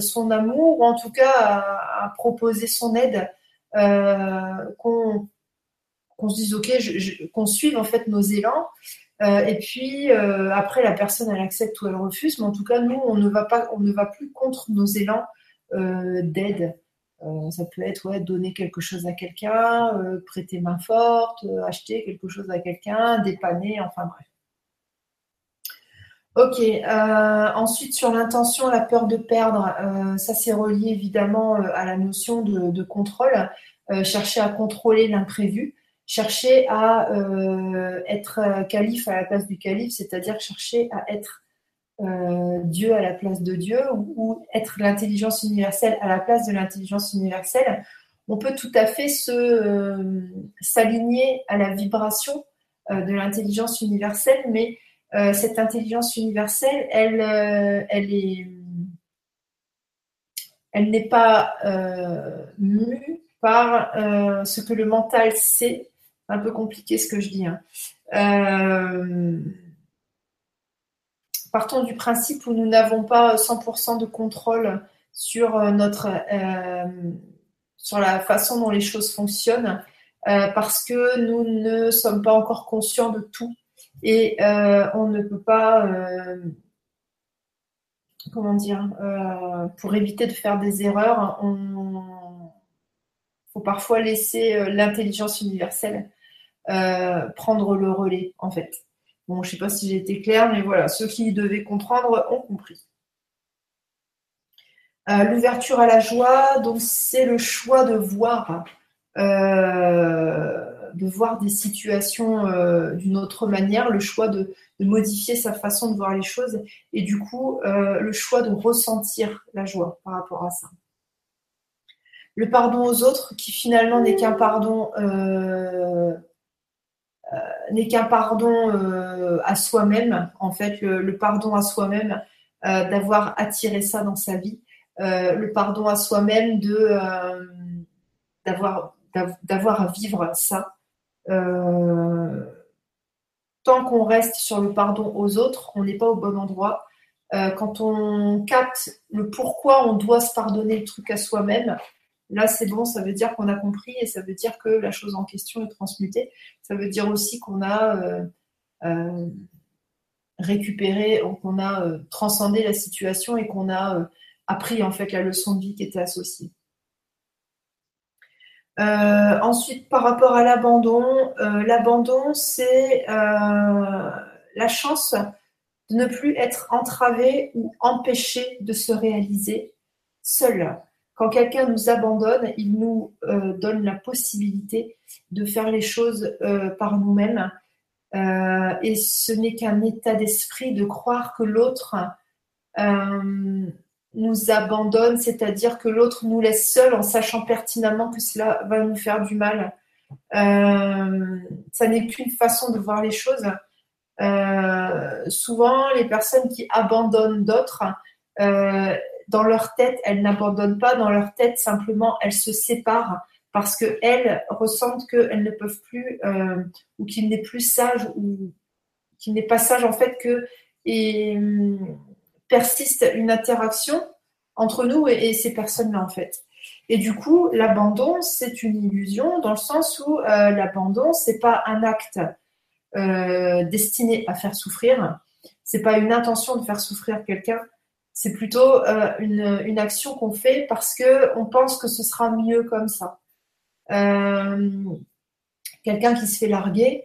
son amour ou en tout cas à, proposer son aide, qu'on se dise ok, qu'on suive en fait nos élans. Et puis après la personne elle accepte ou elle refuse, mais en tout cas nous on ne va pas, on ne va plus contre nos élans d'aide. Euh, ça peut être ouais, donner quelque chose à quelqu'un, euh, prêter main forte, euh, acheter quelque chose à quelqu'un, dépanner, enfin bref. Ok, ensuite sur l'intention, la peur de perdre, ça c'est relié évidemment à la notion de, contrôle. chercher à contrôler l'imprévu, chercher à être calife à la place du calife, c'est-à-dire chercher à être euh, Dieu à la place de Dieu ou, être l'intelligence universelle à la place de l'intelligence universelle, on peut tout à fait euh, s'aligner à la vibration euh, de l'intelligence universelle, mais cette intelligence universelle, elle, elle n'est pas mue par ce que le mental sait. Un peu compliqué ce que je dis. Hein partons du principe où nous n'avons pas 100% de contrôle sur euh, notre euh, sur la façon dont les choses fonctionnent euh, parce que nous ne sommes pas encore conscients de tout et on ne peut pas comment dire pour éviter de faire des erreurs on faut parfois laisser l'intelligence universelle prendre le relais en fait Bon, je ne sais pas si j'ai été claire, mais voilà, ceux qui devaient comprendre ont compris. Euh, l'ouverture à la joie, donc c'est le choix de voir, euh, de voir des situations euh, d'une autre manière, le choix de, modifier sa façon de voir les choses et du coup le choix de ressentir la joie par rapport à ça. Le pardon aux autres, qui finalement n'est qu'un pardon euh, n'est qu'un pardon euh, à soi-même, en fait, le, pardon à soi-même euh, d'avoir attiré ça dans sa vie, le pardon à soi-même de d'avoir d'avoir à vivre ça. tant qu'on reste sur le pardon aux autres, on n'est pas au bon endroit. quand on capte le pourquoi on doit se pardonner le truc à soi-même, Là, c'est bon, ça veut dire qu'on a compris et ça veut dire que la chose en question est transmutée. Ça veut dire aussi qu'on a euh, euh, récupéré, qu'on a euh, transcendé la situation et qu'on a appris en fait la leçon de vie qui était associée. ensuite, par rapport à l'abandon, l'abandon, c'est la chance de ne plus être entravé ou empêché de se réaliser seul. Quand quelqu'un nous abandonne, il nous euh, donne la possibilité de faire les choses euh, par nous-mêmes. Euh, et ce n'est qu'un état d'esprit de croire que l'autre nous abandonne, c'est-à-dire que l'autre nous laisse seuls en sachant pertinemment que cela va nous faire du mal. ça n'est qu'une façon de voir les choses. souvent, les personnes qui abandonnent d'autres, dans leur tête, elles n'abandonnent pas, dans leur tête, simplement, elles se séparent parce qu'elles ressentent qu'elles ne peuvent plus, euh, ou qu'il n'est plus sage, ou qu'il n'est pas sage en fait que et, hum, persiste une interaction entre nous et, ces personnes-là en fait. Et du coup, l'abandon, c'est une illusion dans le sens où euh, l'abandon, c'est pas un acte euh, destiné à faire souffrir, c'est pas une intention de faire souffrir quelqu'un, c'est plutôt euh, une, action qu'on fait parce que on pense que ce sera mieux comme ça. quelqu'un qui se fait larguer,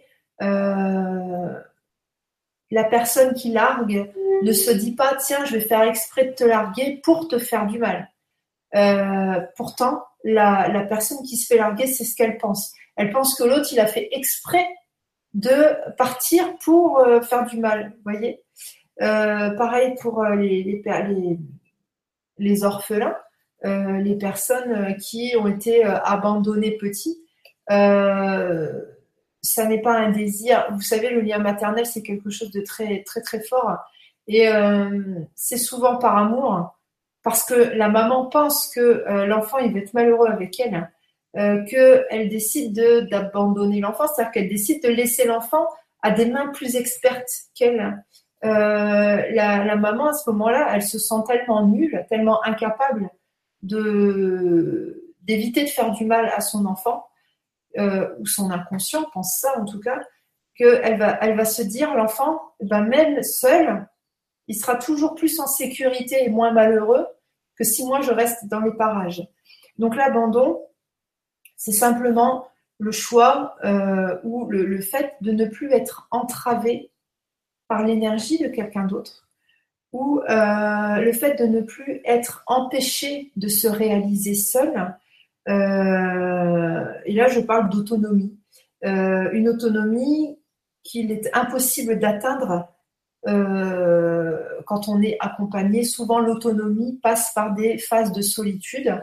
la personne qui largue ne se dit pas tiens, je vais faire exprès de te larguer pour te faire du mal. Euh, pourtant, la, personne qui se fait larguer, c'est ce qu'elle pense. Elle pense que l'autre, il a fait exprès de partir pour euh, faire du mal. Voyez? Euh, Pareil pour les, les, les, orphelins, les personnes qui ont été abandonnées petits. ça n'est pas un désir. Vous savez, le lien maternel, c'est quelque chose de très, très, très fort. Et c'est souvent par amour parce que la maman pense que euh, l'enfant il va être malheureux avec elle, euh, qu'elle décide d'abandonner l'enfant, c'est-à-dire qu'elle décide de laisser l'enfant à des mains plus expertes qu'elle. Euh, la, maman à ce moment-là, elle se sent tellement nulle, tellement incapable de d'éviter de faire du mal à son enfant ou son inconscient pense ça en tout cas, qu'elle va elle va se dire l'enfant, ben même seul, il sera toujours plus en sécurité et moins malheureux que si moi je reste dans les parages. Donc l'abandon, c'est simplement le choix euh, ou le, fait de ne plus être entravé par l'énergie de quelqu'un d'autre ou euh, le fait de ne plus être empêché de se réaliser seul. Euh, et là, je parle d'autonomie. une autonomie qu'il est impossible d'atteindre euh, quand on est accompagné, souvent l'autonomie passe par des phases de solitude.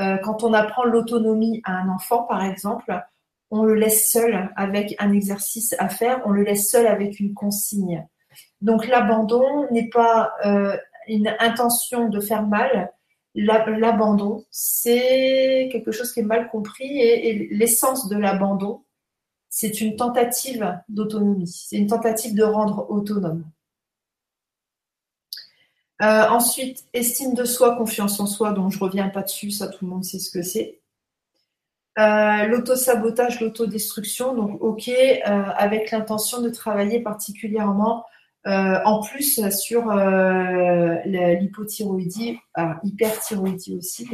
Euh, quand on apprend l'autonomie à un enfant, par exemple, on le laisse seul avec un exercice à faire, on le laisse seul avec une consigne. Donc l'abandon n'est pas euh, une intention de faire mal. L'abandon, c'est quelque chose qui est mal compris et l'essence de l'abandon, c'est une tentative d'autonomie, c'est une tentative de rendre autonome. Euh, ensuite, estime de soi, confiance en soi, donc je reviens pas dessus, ça tout le monde sait ce que c'est. Euh, l'auto-sabotage, l'autodestruction, donc ok, euh, avec l'intention de travailler particulièrement en plus sur l'hypothyroïdie, hyperthyroïdie aussi.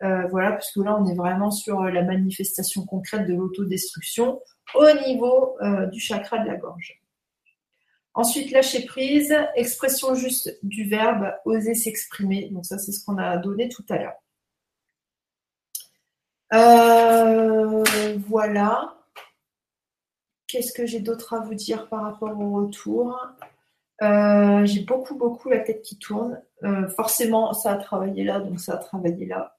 voilà, puisque là on est vraiment sur la manifestation concrète de l'autodestruction au niveau du chakra de la gorge. Ensuite, lâcher prise, expression juste du verbe, oser s'exprimer. Donc ça, c'est ce qu'on a donné tout à l'heure. Euh, voilà. Qu'est-ce que j'ai d'autre à vous dire par rapport au retour? Euh, J'ai beaucoup, beaucoup la tête qui tourne. Euh, forcément, ça a travaillé là, donc ça a travaillé là.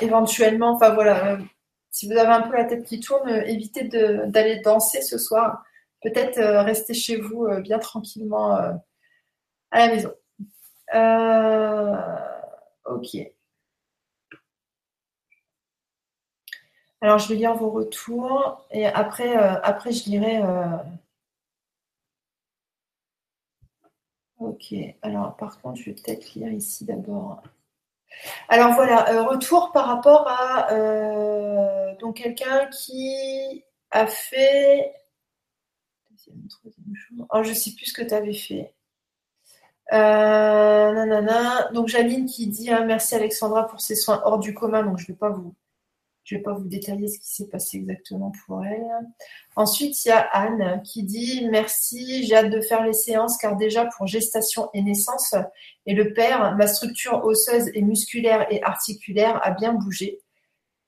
éventuellement, enfin voilà, si vous avez un peu la tête qui tourne, évitez d'aller danser ce soir. Peut-être rester chez vous bien tranquillement à la maison. Ok. Alors, je vais lire vos retours et après, après je lirai. Ok. Alors, par contre, je vais peut-être lire ici d'abord. Alors voilà, euh, retour par rapport à euh, donc quelqu'un qui a fait. Oh, je ne sais plus ce que tu avais fait. Euh, donc Janine qui dit hein, merci Alexandra pour ses soins hors du commun. Donc je ne vais pas vous vais pas vous détailler ce qui s'est passé exactement pour elle. Ensuite, il y a Anne qui dit Merci, j'ai hâte de faire les séances car déjà pour gestation et naissance et le père, ma structure osseuse et musculaire et articulaire a bien bougé.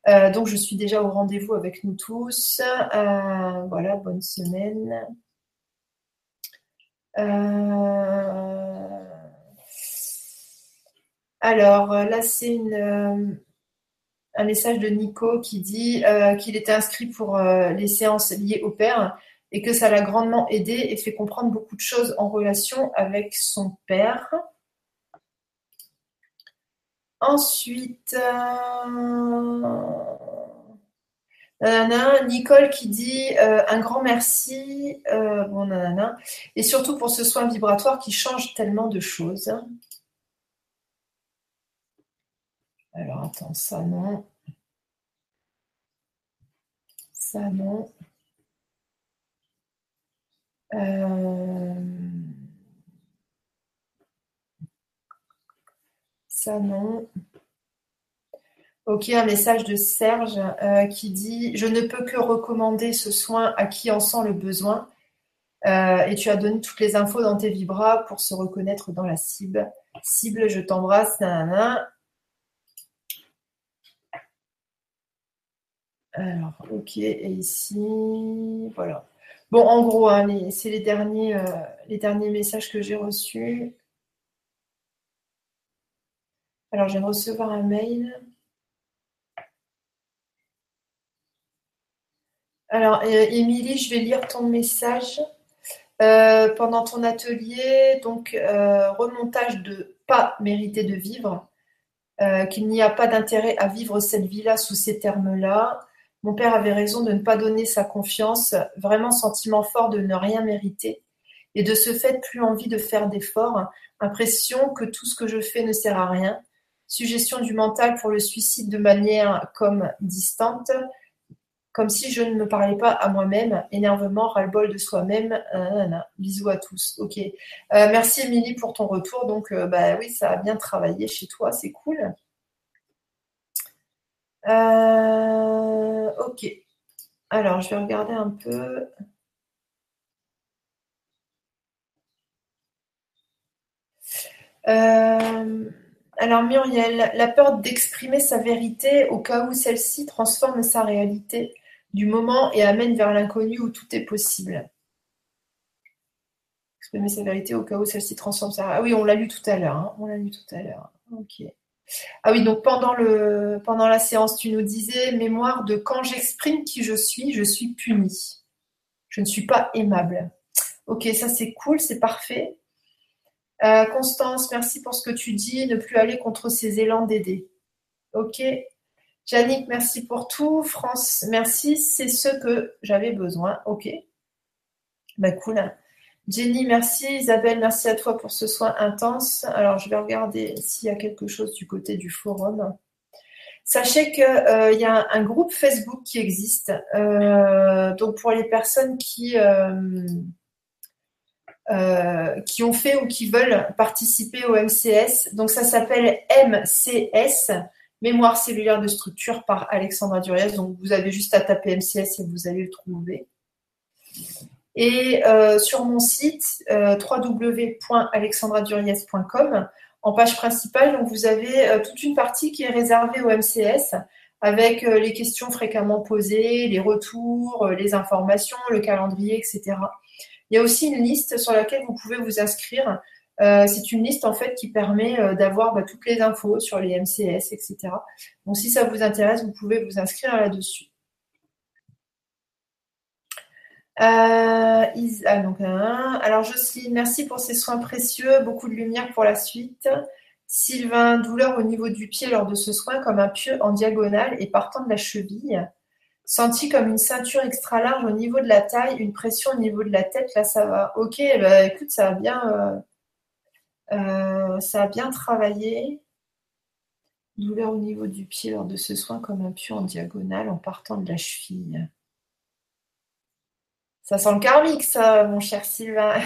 Euh, donc, je suis déjà au rendez-vous avec nous tous. Euh, voilà, bonne semaine. Euh, alors, là, c'est une un message de Nico qui dit euh, qu'il était inscrit pour euh, les séances liées au père et que ça l'a grandement aidé et fait comprendre beaucoup de choses en relation avec son père. Ensuite, euh, Nicole qui dit un grand merci, bon, nanana, et surtout pour ce soin vibratoire qui change tellement de choses. Alors attends, ça non. Ça non. Euh, ça non. Ok, un message de Serge euh, qui dit Je ne peux que recommander ce soin à qui en sent le besoin. Euh, et tu as donné toutes les infos dans tes vibras pour se reconnaître dans la cible. Cible, je t'embrasse. Alors, ok, et ici, voilà. Bon, en gros, hein, c'est les derniers, euh, les derniers messages que j'ai reçus. Alors, je viens de recevoir un mail. Alors, euh, Émilie, je vais lire ton message. Euh, pendant ton atelier, donc remontage de pas mériter de vivre, qu'il n'y a pas d'intérêt à vivre cette vie-là sous ces termes-là, mon père avait raison de ne pas donner sa confiance, vraiment sentiment fort de ne rien mériter, et de ce fait plus envie de faire d'efforts, impression que tout ce que je fais ne sert à rien, suggestion du mental pour le suicide de manière comme distante, comme si je ne me parlais pas à moi-même, énervement, ras-le-bol de soi-même. Bisous à tous. Ok. Euh, merci Émilie pour ton retour. Donc, euh, bah oui, ça a bien travaillé chez toi, c'est cool. Euh, ok. Alors, je vais regarder un peu. Euh, alors Muriel, la peur d'exprimer sa vérité au cas où celle-ci transforme sa réalité du moment et amène vers l'inconnu où tout est possible. Exprimer sa vérité au cas où celle-ci transforme sa... Ah oui, on l'a lu tout à l'heure. Hein. On l'a lu tout à l'heure. Ok. Ah oui, donc pendant, la séance, tu nous disais mémoire de quand j'exprime qui je suis, je suis punie. Je ne suis pas aimable. Ok, ça c'est cool, c'est parfait. Euh, Constance, merci pour ce que tu dis, ne plus aller contre ces élans d'aider. Ok. Jannick, merci pour tout. France, merci, c'est ce que j'avais besoin. Ok. Bah cool. Jenny, merci. Isabelle, merci à toi pour ce soin intense. Alors, je vais regarder s'il y a quelque chose du côté du forum. Sachez qu'il euh, y a un, groupe Facebook qui existe. Euh, donc, pour les personnes qui, euh, qui ont fait ou qui veulent participer au MCS. Donc, ça s'appelle MCS, Mémoire cellulaire de structure par Alexandra Duriez. Donc, vous avez juste à taper MCS et vous allez le trouver. Et euh, sur mon site euh, www.alexandraduriez.com, en page principale, donc vous avez euh, toute une partie qui est réservée au MCS avec les questions fréquemment posées, les retours, les informations, le calendrier, etc. Il y a aussi une liste sur laquelle vous pouvez vous inscrire. c'est une liste en fait qui permet d'avoir bah, toutes les infos sur les MCS, etc. Donc si ça vous intéresse, vous pouvez vous inscrire là-dessus. Euh, ah, donc, alors Jocelyne, merci pour ces soins précieux, beaucoup de lumière pour la suite. Sylvain, douleur au niveau du pied lors de ce soin comme un pieu en diagonale et partant de la cheville. Senti comme une ceinture extra large au niveau de la taille, une pression au niveau de la tête, là ça va. Ok, bah, écoute, ça bien, euh, euh, ça a bien travaillé. Douleur au niveau du pied lors de ce soin comme un pieu en diagonale en partant de la cheville. Ça sent le karmique, ça, mon cher Sylvain.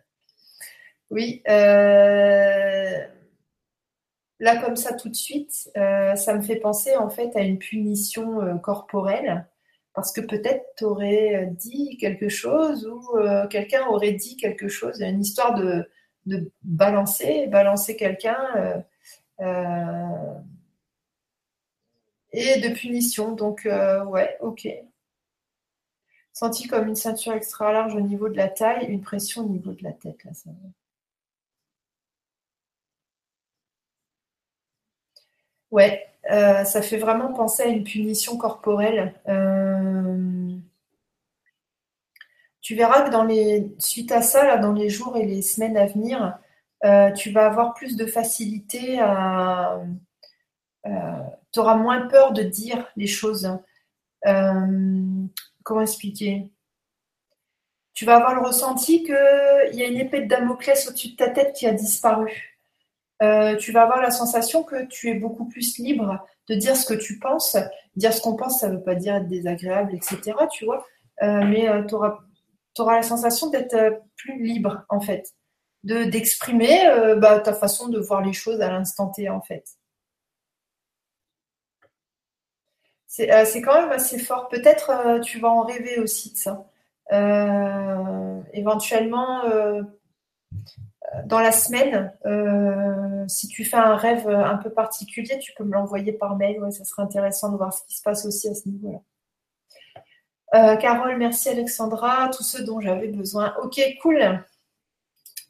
oui. Euh, là, comme ça, tout de suite, euh, ça me fait penser en fait à une punition euh, corporelle. Parce que peut-être tu aurais dit quelque chose ou quelqu'un aurait dit quelque chose. Une histoire de, de balancer, balancer quelqu'un. et de punition. Donc, ouais, ok. Senti comme une ceinture extra large au niveau de la taille, une pression au niveau de la tête. Ça Ouais, euh, ça fait vraiment penser à une punition corporelle. Euh, tu verras que dans les, suite à ça, là, dans les jours et les semaines à venir, euh, tu vas avoir plus de facilité à. tu auras moins peur de dire les choses comment expliquer? Tu vas avoir le ressenti qu'il y a une épée de Damoclès au-dessus de ta tête qui a disparu. tu vas avoir la sensation que tu es beaucoup plus libre de dire ce que tu penses. Dire ce qu'on pense, ça ne veut pas dire être désagréable, etc. Tu vois, mais tu auras, la sensation d'être plus libre en fait, de d'exprimer bah, ta façon de voir les choses à l'instant T en fait. Euh, c'est quand même assez fort. Peut-être euh, tu vas en rêver aussi de ça. Euh, éventuellement, dans la semaine, si tu fais un rêve un peu particulier, tu peux me l'envoyer par mail. Ça serait intéressant de voir ce qui se passe aussi à ce niveau-là. Carole, merci Alexandra, tout ce dont j'avais besoin. Ok, cool.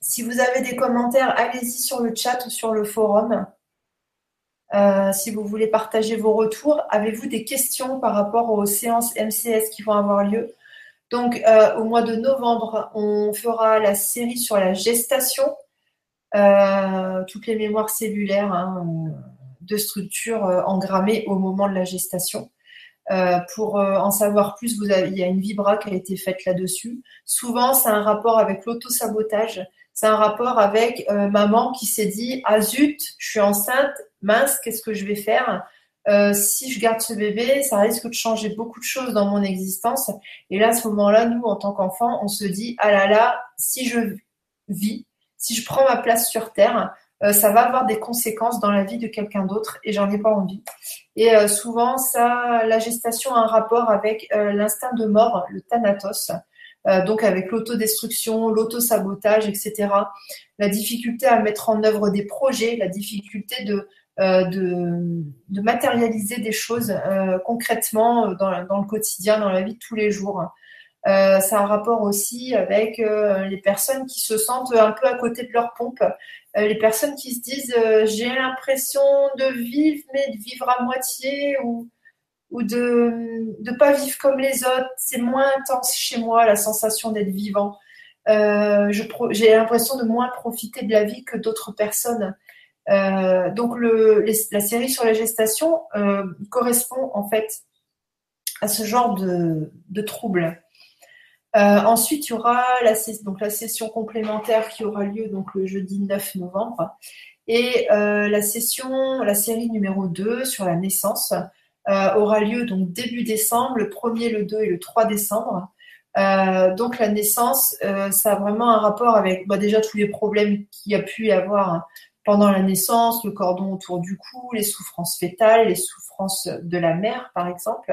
Si vous avez des commentaires, allez-y sur le chat ou sur le forum. Euh, si vous voulez partager vos retours, avez-vous des questions par rapport aux séances MCS qui vont avoir lieu? Donc, euh, au mois de novembre, on fera la série sur la gestation, euh, toutes les mémoires cellulaires hein, de structure engrammées au moment de la gestation. pour en savoir plus, il y a une vibra qui a été faite là-dessus. Souvent, c'est un rapport avec l'auto-sabotage. C'est un rapport avec maman qui s'est dit Ah zut, je suis enceinte, mince, qu'est-ce que je vais faire? Euh, si je garde ce bébé, ça risque de changer beaucoup de choses dans mon existence. Et là, à ce moment-là, nous, en tant qu'enfants, on se dit, ah là là, si je vis, si je prends ma place sur Terre, euh, ça va avoir des conséquences dans la vie de quelqu'un d'autre et j'en ai pas envie. Et euh, souvent, ça, la gestation a un rapport avec l'instinct de mort, le thanatos. Donc avec l'autodestruction, l'autosabotage, etc. La difficulté à mettre en œuvre des projets, la difficulté de euh, de, matérialiser des choses euh, concrètement euh, dans, le quotidien, dans la vie de tous les jours. Euh, ça a un rapport aussi avec les personnes qui se sentent un peu à côté de leur pompe, les personnes qui se disent j'ai l'impression de vivre mais de vivre à moitié ou, ou de ne pas vivre comme les autres. C'est moins intense chez moi la sensation d'être vivant. j'ai l'impression de moins profiter de la vie que d'autres personnes. Euh, donc la série sur la gestation euh, correspond en fait à ce genre de, de troubles. Euh, ensuite, il y aura la, session complémentaire qui aura lieu le jeudi 9 novembre et la session, la série numéro 2 sur la naissance aura lieu donc début décembre, le 1er, le 2 et le 3 décembre. donc la naissance, ça a vraiment un rapport avec bah, déjà tous les problèmes qu'il y a pu y avoir pendant la naissance, le cordon autour du cou, les souffrances fétales, les souffrances de la mère, par exemple.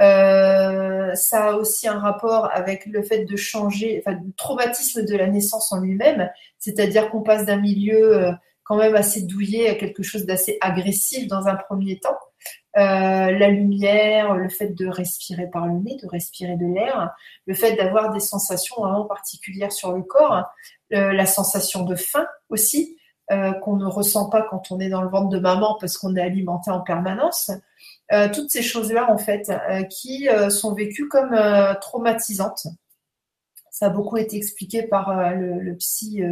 Euh, ça a aussi un rapport avec le fait de changer, le traumatisme de la naissance en lui-même, c'est-à-dire qu'on passe d'un milieu euh, quand même assez douillé à quelque chose d'assez agressif dans un premier temps. Euh, la lumière, le fait de respirer par le nez, de respirer de l'air, le fait d'avoir des sensations vraiment particulières sur le corps, la sensation de faim aussi, euh, qu'on ne ressent pas quand on est dans le ventre de maman parce qu'on est alimenté en permanence. Euh, toutes ces choses-là, en fait, euh, qui sont vécues comme traumatisantes. Ça a beaucoup été expliqué par le, psy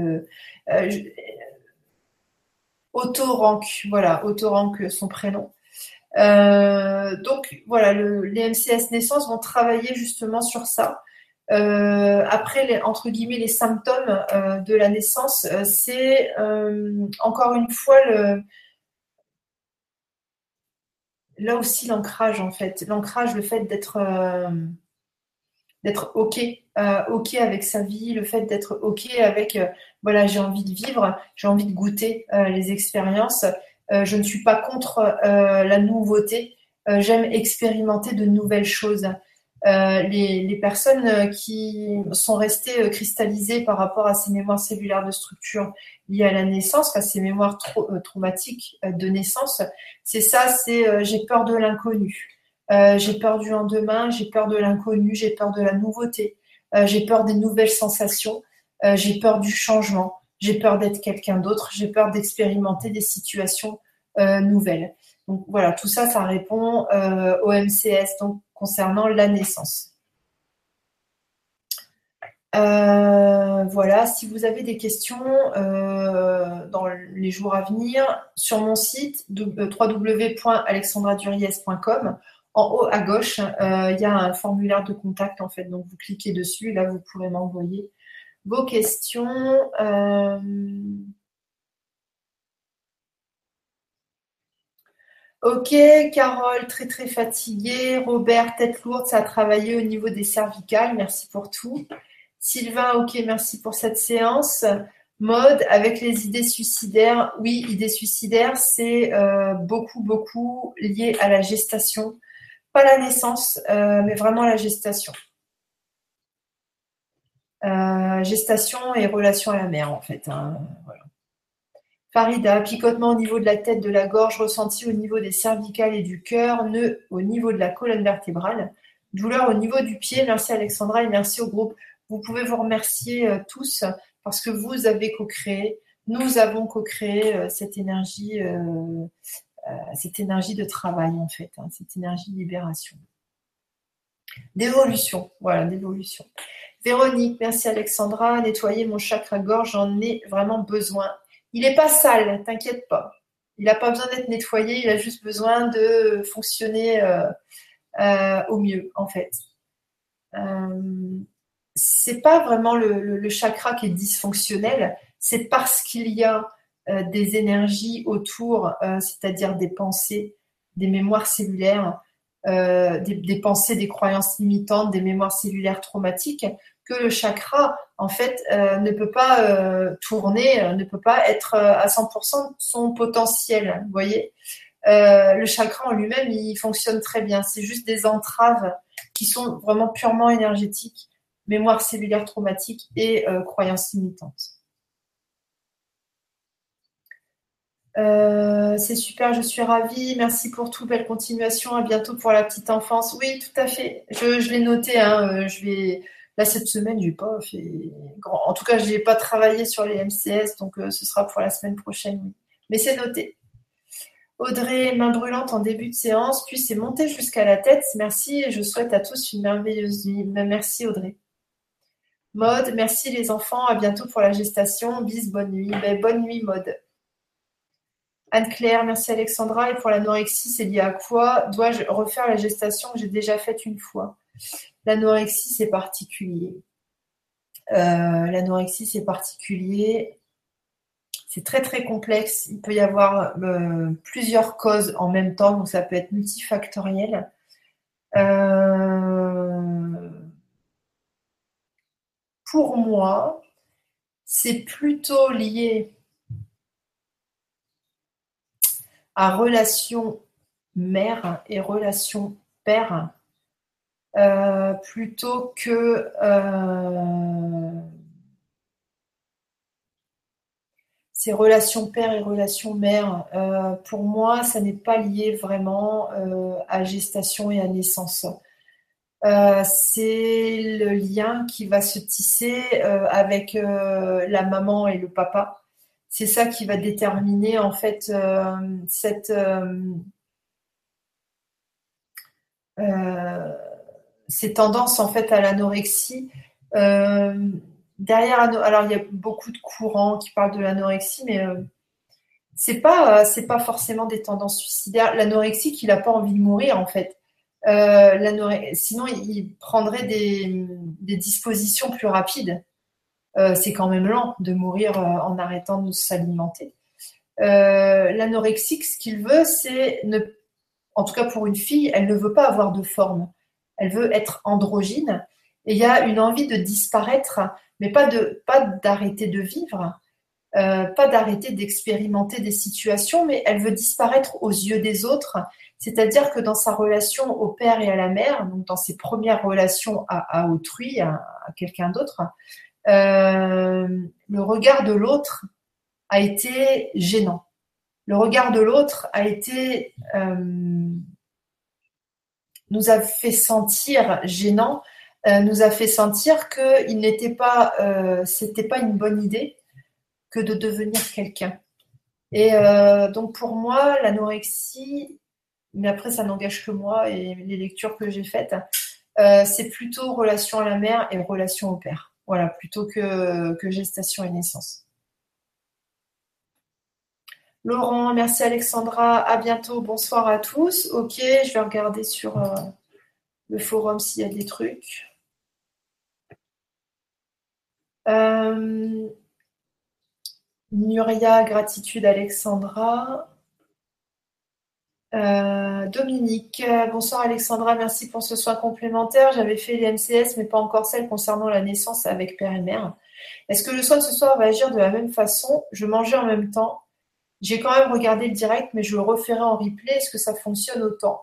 Otto Rank, voilà, Otto Rank, son prénom. Donc voilà, les MCS naissance vont travailler justement sur ça. Euh, après, entre guillemets, les symptômes euh, de la naissance, euh, c'est encore une fois là aussi l'ancrage en fait. L'ancrage, le fait d'être d'être ok, ok avec sa vie, le fait d'être ok avec voilà, j'ai envie de vivre, j'ai envie de goûter les expériences. Je ne suis pas contre la nouveauté. J'aime expérimenter de nouvelles choses. Euh, les, personnes euh, qui sont restées euh, cristallisées par rapport à ces mémoires cellulaires de structure liées à la naissance, enfin ces mémoires traumatiques de naissance, c'est ça, c'est j'ai peur de l'inconnu, j'ai peur du lendemain, j'ai peur de l'inconnu, j'ai peur de la nouveauté, j'ai peur des nouvelles sensations, j'ai peur du changement, j'ai peur d'être quelqu'un d'autre, j'ai peur d'expérimenter des situations nouvelles. Donc voilà, tout ça, ça répond au MCS. Donc concernant la naissance. Euh, voilà, si vous avez des questions euh, dans les jours à venir, sur mon site euh, www.alexandraduriez.com, en haut à gauche, il y a un formulaire de contact en fait. Donc vous cliquez dessus, là vous pourrez m'envoyer vos questions. Euh, ok, Carole, très très fatiguée. Robert, tête lourde, ça a travaillé au niveau des cervicales. Merci pour tout. Sylvain, ok, merci pour cette séance. Mode, avec les idées suicidaires, oui, idées suicidaires, c'est euh, beaucoup, beaucoup lié à la gestation. Pas la naissance, euh, mais vraiment la gestation. Euh, gestation et relation à la mère, en fait. Hein, Farida, picotement au niveau de la tête, de la gorge, ressenti au niveau des cervicales et du cœur, nœud au niveau de la colonne vertébrale, douleur au niveau du pied. Merci Alexandra et merci au groupe. Vous pouvez vous remercier euh, tous parce que vous avez co-créé, nous avons co-créé euh, cette énergie, cette énergie de travail en fait, hein, cette énergie de libération, d'évolution, voilà, d'évolution. Véronique, merci Alexandra. Nettoyer mon chakra gorge, j'en ai vraiment besoin. Il n'est pas sale, t'inquiète pas. Il n'a pas besoin d'être nettoyé, il a juste besoin de fonctionner euh, euh, au mieux, en fait. Euh, c'est pas vraiment le, chakra qui est dysfonctionnel, c'est parce qu'il y a des énergies autour, c'est-à-dire des pensées, des mémoires cellulaires, des, pensées, des croyances limitantes, des mémoires cellulaires traumatiques, que le chakra, en fait, euh, ne peut pas euh, tourner, euh, ne peut pas être à 100% de son potentiel. Vous voyez Le chakra en lui-même, il fonctionne très bien. C'est juste des entraves qui sont vraiment purement énergétiques, mémoire cellulaire traumatique et croyances limitantes. c'est super, je suis ravie. Merci pour tout. Belle continuation. À bientôt pour la petite enfance. Oui, tout à fait. Je, je l'ai noté. Hein, je vais Là, cette semaine, j'ai pas fait. En tout cas, je n'ai pas travaillé sur les MCS, donc euh, ce sera pour la semaine prochaine. Mais c'est noté. Audrey, main brûlante en début de séance, puis c'est monté jusqu'à la tête. Merci et je souhaite à tous une merveilleuse nuit. Merci Audrey. Mode, merci les enfants, à bientôt pour la gestation. Bis, bonne nuit. Ben, bonne nuit, Mode. Anne-Claire, merci Alexandra. Et pour l'anorexie, c'est lié à quoi? Dois-je refaire la gestation que j'ai déjà faite une fois? L'anorexie, c'est particulier. Euh, l'anorexie, c'est particulier. C'est très très complexe. Il peut y avoir euh, plusieurs causes en même temps, donc ça peut être multifactoriel. Euh, pour moi, c'est plutôt lié à relation mère et relation père euh, plutôt que euh, ces relations père et relations mère. Euh, pour moi, ça n'est pas lié vraiment à gestation et à naissance. c'est le lien qui va se tisser avec la maman et le papa. C'est ça qui va déterminer en fait cette ces tendances en fait à l'anorexie. Euh, derrière, alors il y a beaucoup de courants qui parlent de l'anorexie, mais euh, c'est pas euh, c'est pas forcément des tendances suicidaires. L'anorexie qu'il n'a pas envie de mourir en fait. sinon, il prendrait des, dispositions plus rapides. c'est quand même lent de mourir en arrêtant de s'alimenter. L'anorexique, ce qu'il veut, c'est ne, en tout cas pour une fille, elle ne veut pas avoir de forme elle veut être androgyne, et il y a une envie de disparaître, mais pas d'arrêter de vivre, euh, pas d'arrêter d'expérimenter des situations, mais elle veut disparaître aux yeux des autres. C'est-à-dire que dans sa relation au père et à la mère, donc dans ses premières relations à, autrui, à, quelqu'un d'autre, euh, le regard de l'autre a été gênant. Le regard de l'autre a été euh, nous a fait sentir gênant, euh, nous a fait sentir qu'il n'était pas, euh, c'était pas une bonne idée que de devenir quelqu'un. Et euh, donc pour moi, l'anorexie, mais après ça n'engage que moi et les lectures que j'ai faites, c'est plutôt relation à la mère et relation au père. Voilà, plutôt que, que gestation et naissance. Laurent, merci Alexandra, à bientôt, bonsoir à tous. Ok, je vais regarder sur euh, le forum s'il y a des trucs. Euh, Nuria, gratitude Alexandra. Euh, Dominique, bonsoir Alexandra, merci pour ce soin complémentaire. J'avais fait les MCS, mais pas encore celle concernant la naissance avec père et mère. Est-ce que le soin de ce soir va agir de la même façon? Je mangeais en même temps. J'ai quand même regardé le direct, mais je le referai en replay. Est-ce que ça fonctionne autant?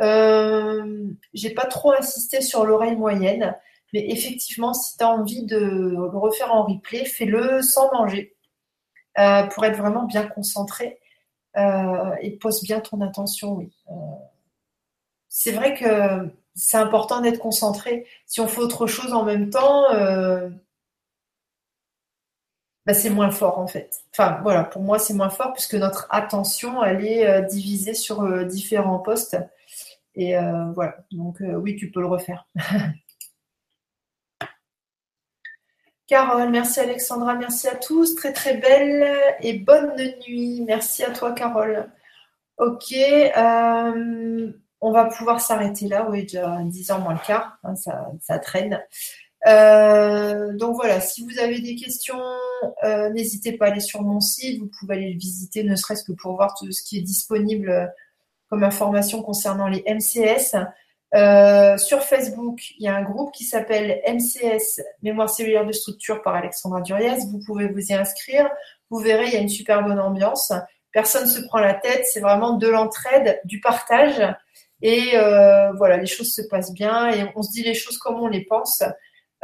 Euh, J'ai pas trop insisté sur l'oreille moyenne, mais effectivement, si tu as envie de le refaire en replay, fais-le sans manger euh, pour être vraiment bien concentré. Euh, et pose bien ton attention, oui. Euh, c'est vrai que c'est important d'être concentré. Si on fait autre chose en même temps, bah, c'est moins fort en fait. Enfin voilà, pour moi c'est moins fort puisque notre attention elle est divisée sur différents postes. Et voilà, donc oui, tu peux le refaire. Carole, merci Alexandra, merci à tous. Très très belle et bonne nuit. Merci à toi Carole. Ok, euh, on va pouvoir s'arrêter là. Oui, déjà 10h moins le quart, hein, ça, traîne. Euh, donc voilà, si vous avez des questions, euh, n'hésitez pas à aller sur mon site. Vous pouvez aller le visiter, ne serait-ce que pour voir tout ce qui est disponible comme information concernant les MCS. Euh, sur Facebook, il y a un groupe qui s'appelle MCS, Mémoire cellulaire de structure par Alexandra Duriez. Vous pouvez vous y inscrire. Vous verrez, il y a une super bonne ambiance. Personne se prend la tête. C'est vraiment de l'entraide, du partage. Et voilà, les choses se passent bien et on se dit les choses comme on les pense.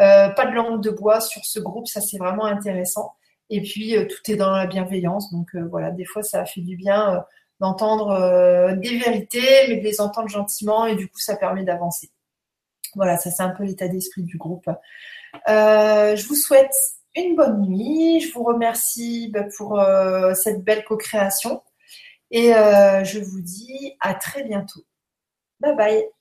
Euh, pas de langue de bois sur ce groupe, ça c'est vraiment intéressant. Et puis tout est dans la bienveillance. Donc voilà, des fois ça fait du bien d'entendre euh, des vérités, mais de les entendre gentiment, et du coup, ça permet d'avancer. Voilà, ça c'est un peu l'état d'esprit du groupe. Euh, je vous souhaite une bonne nuit. Je vous remercie bah, pour euh, cette belle co-création. Et je vous dis à très bientôt. Bye bye.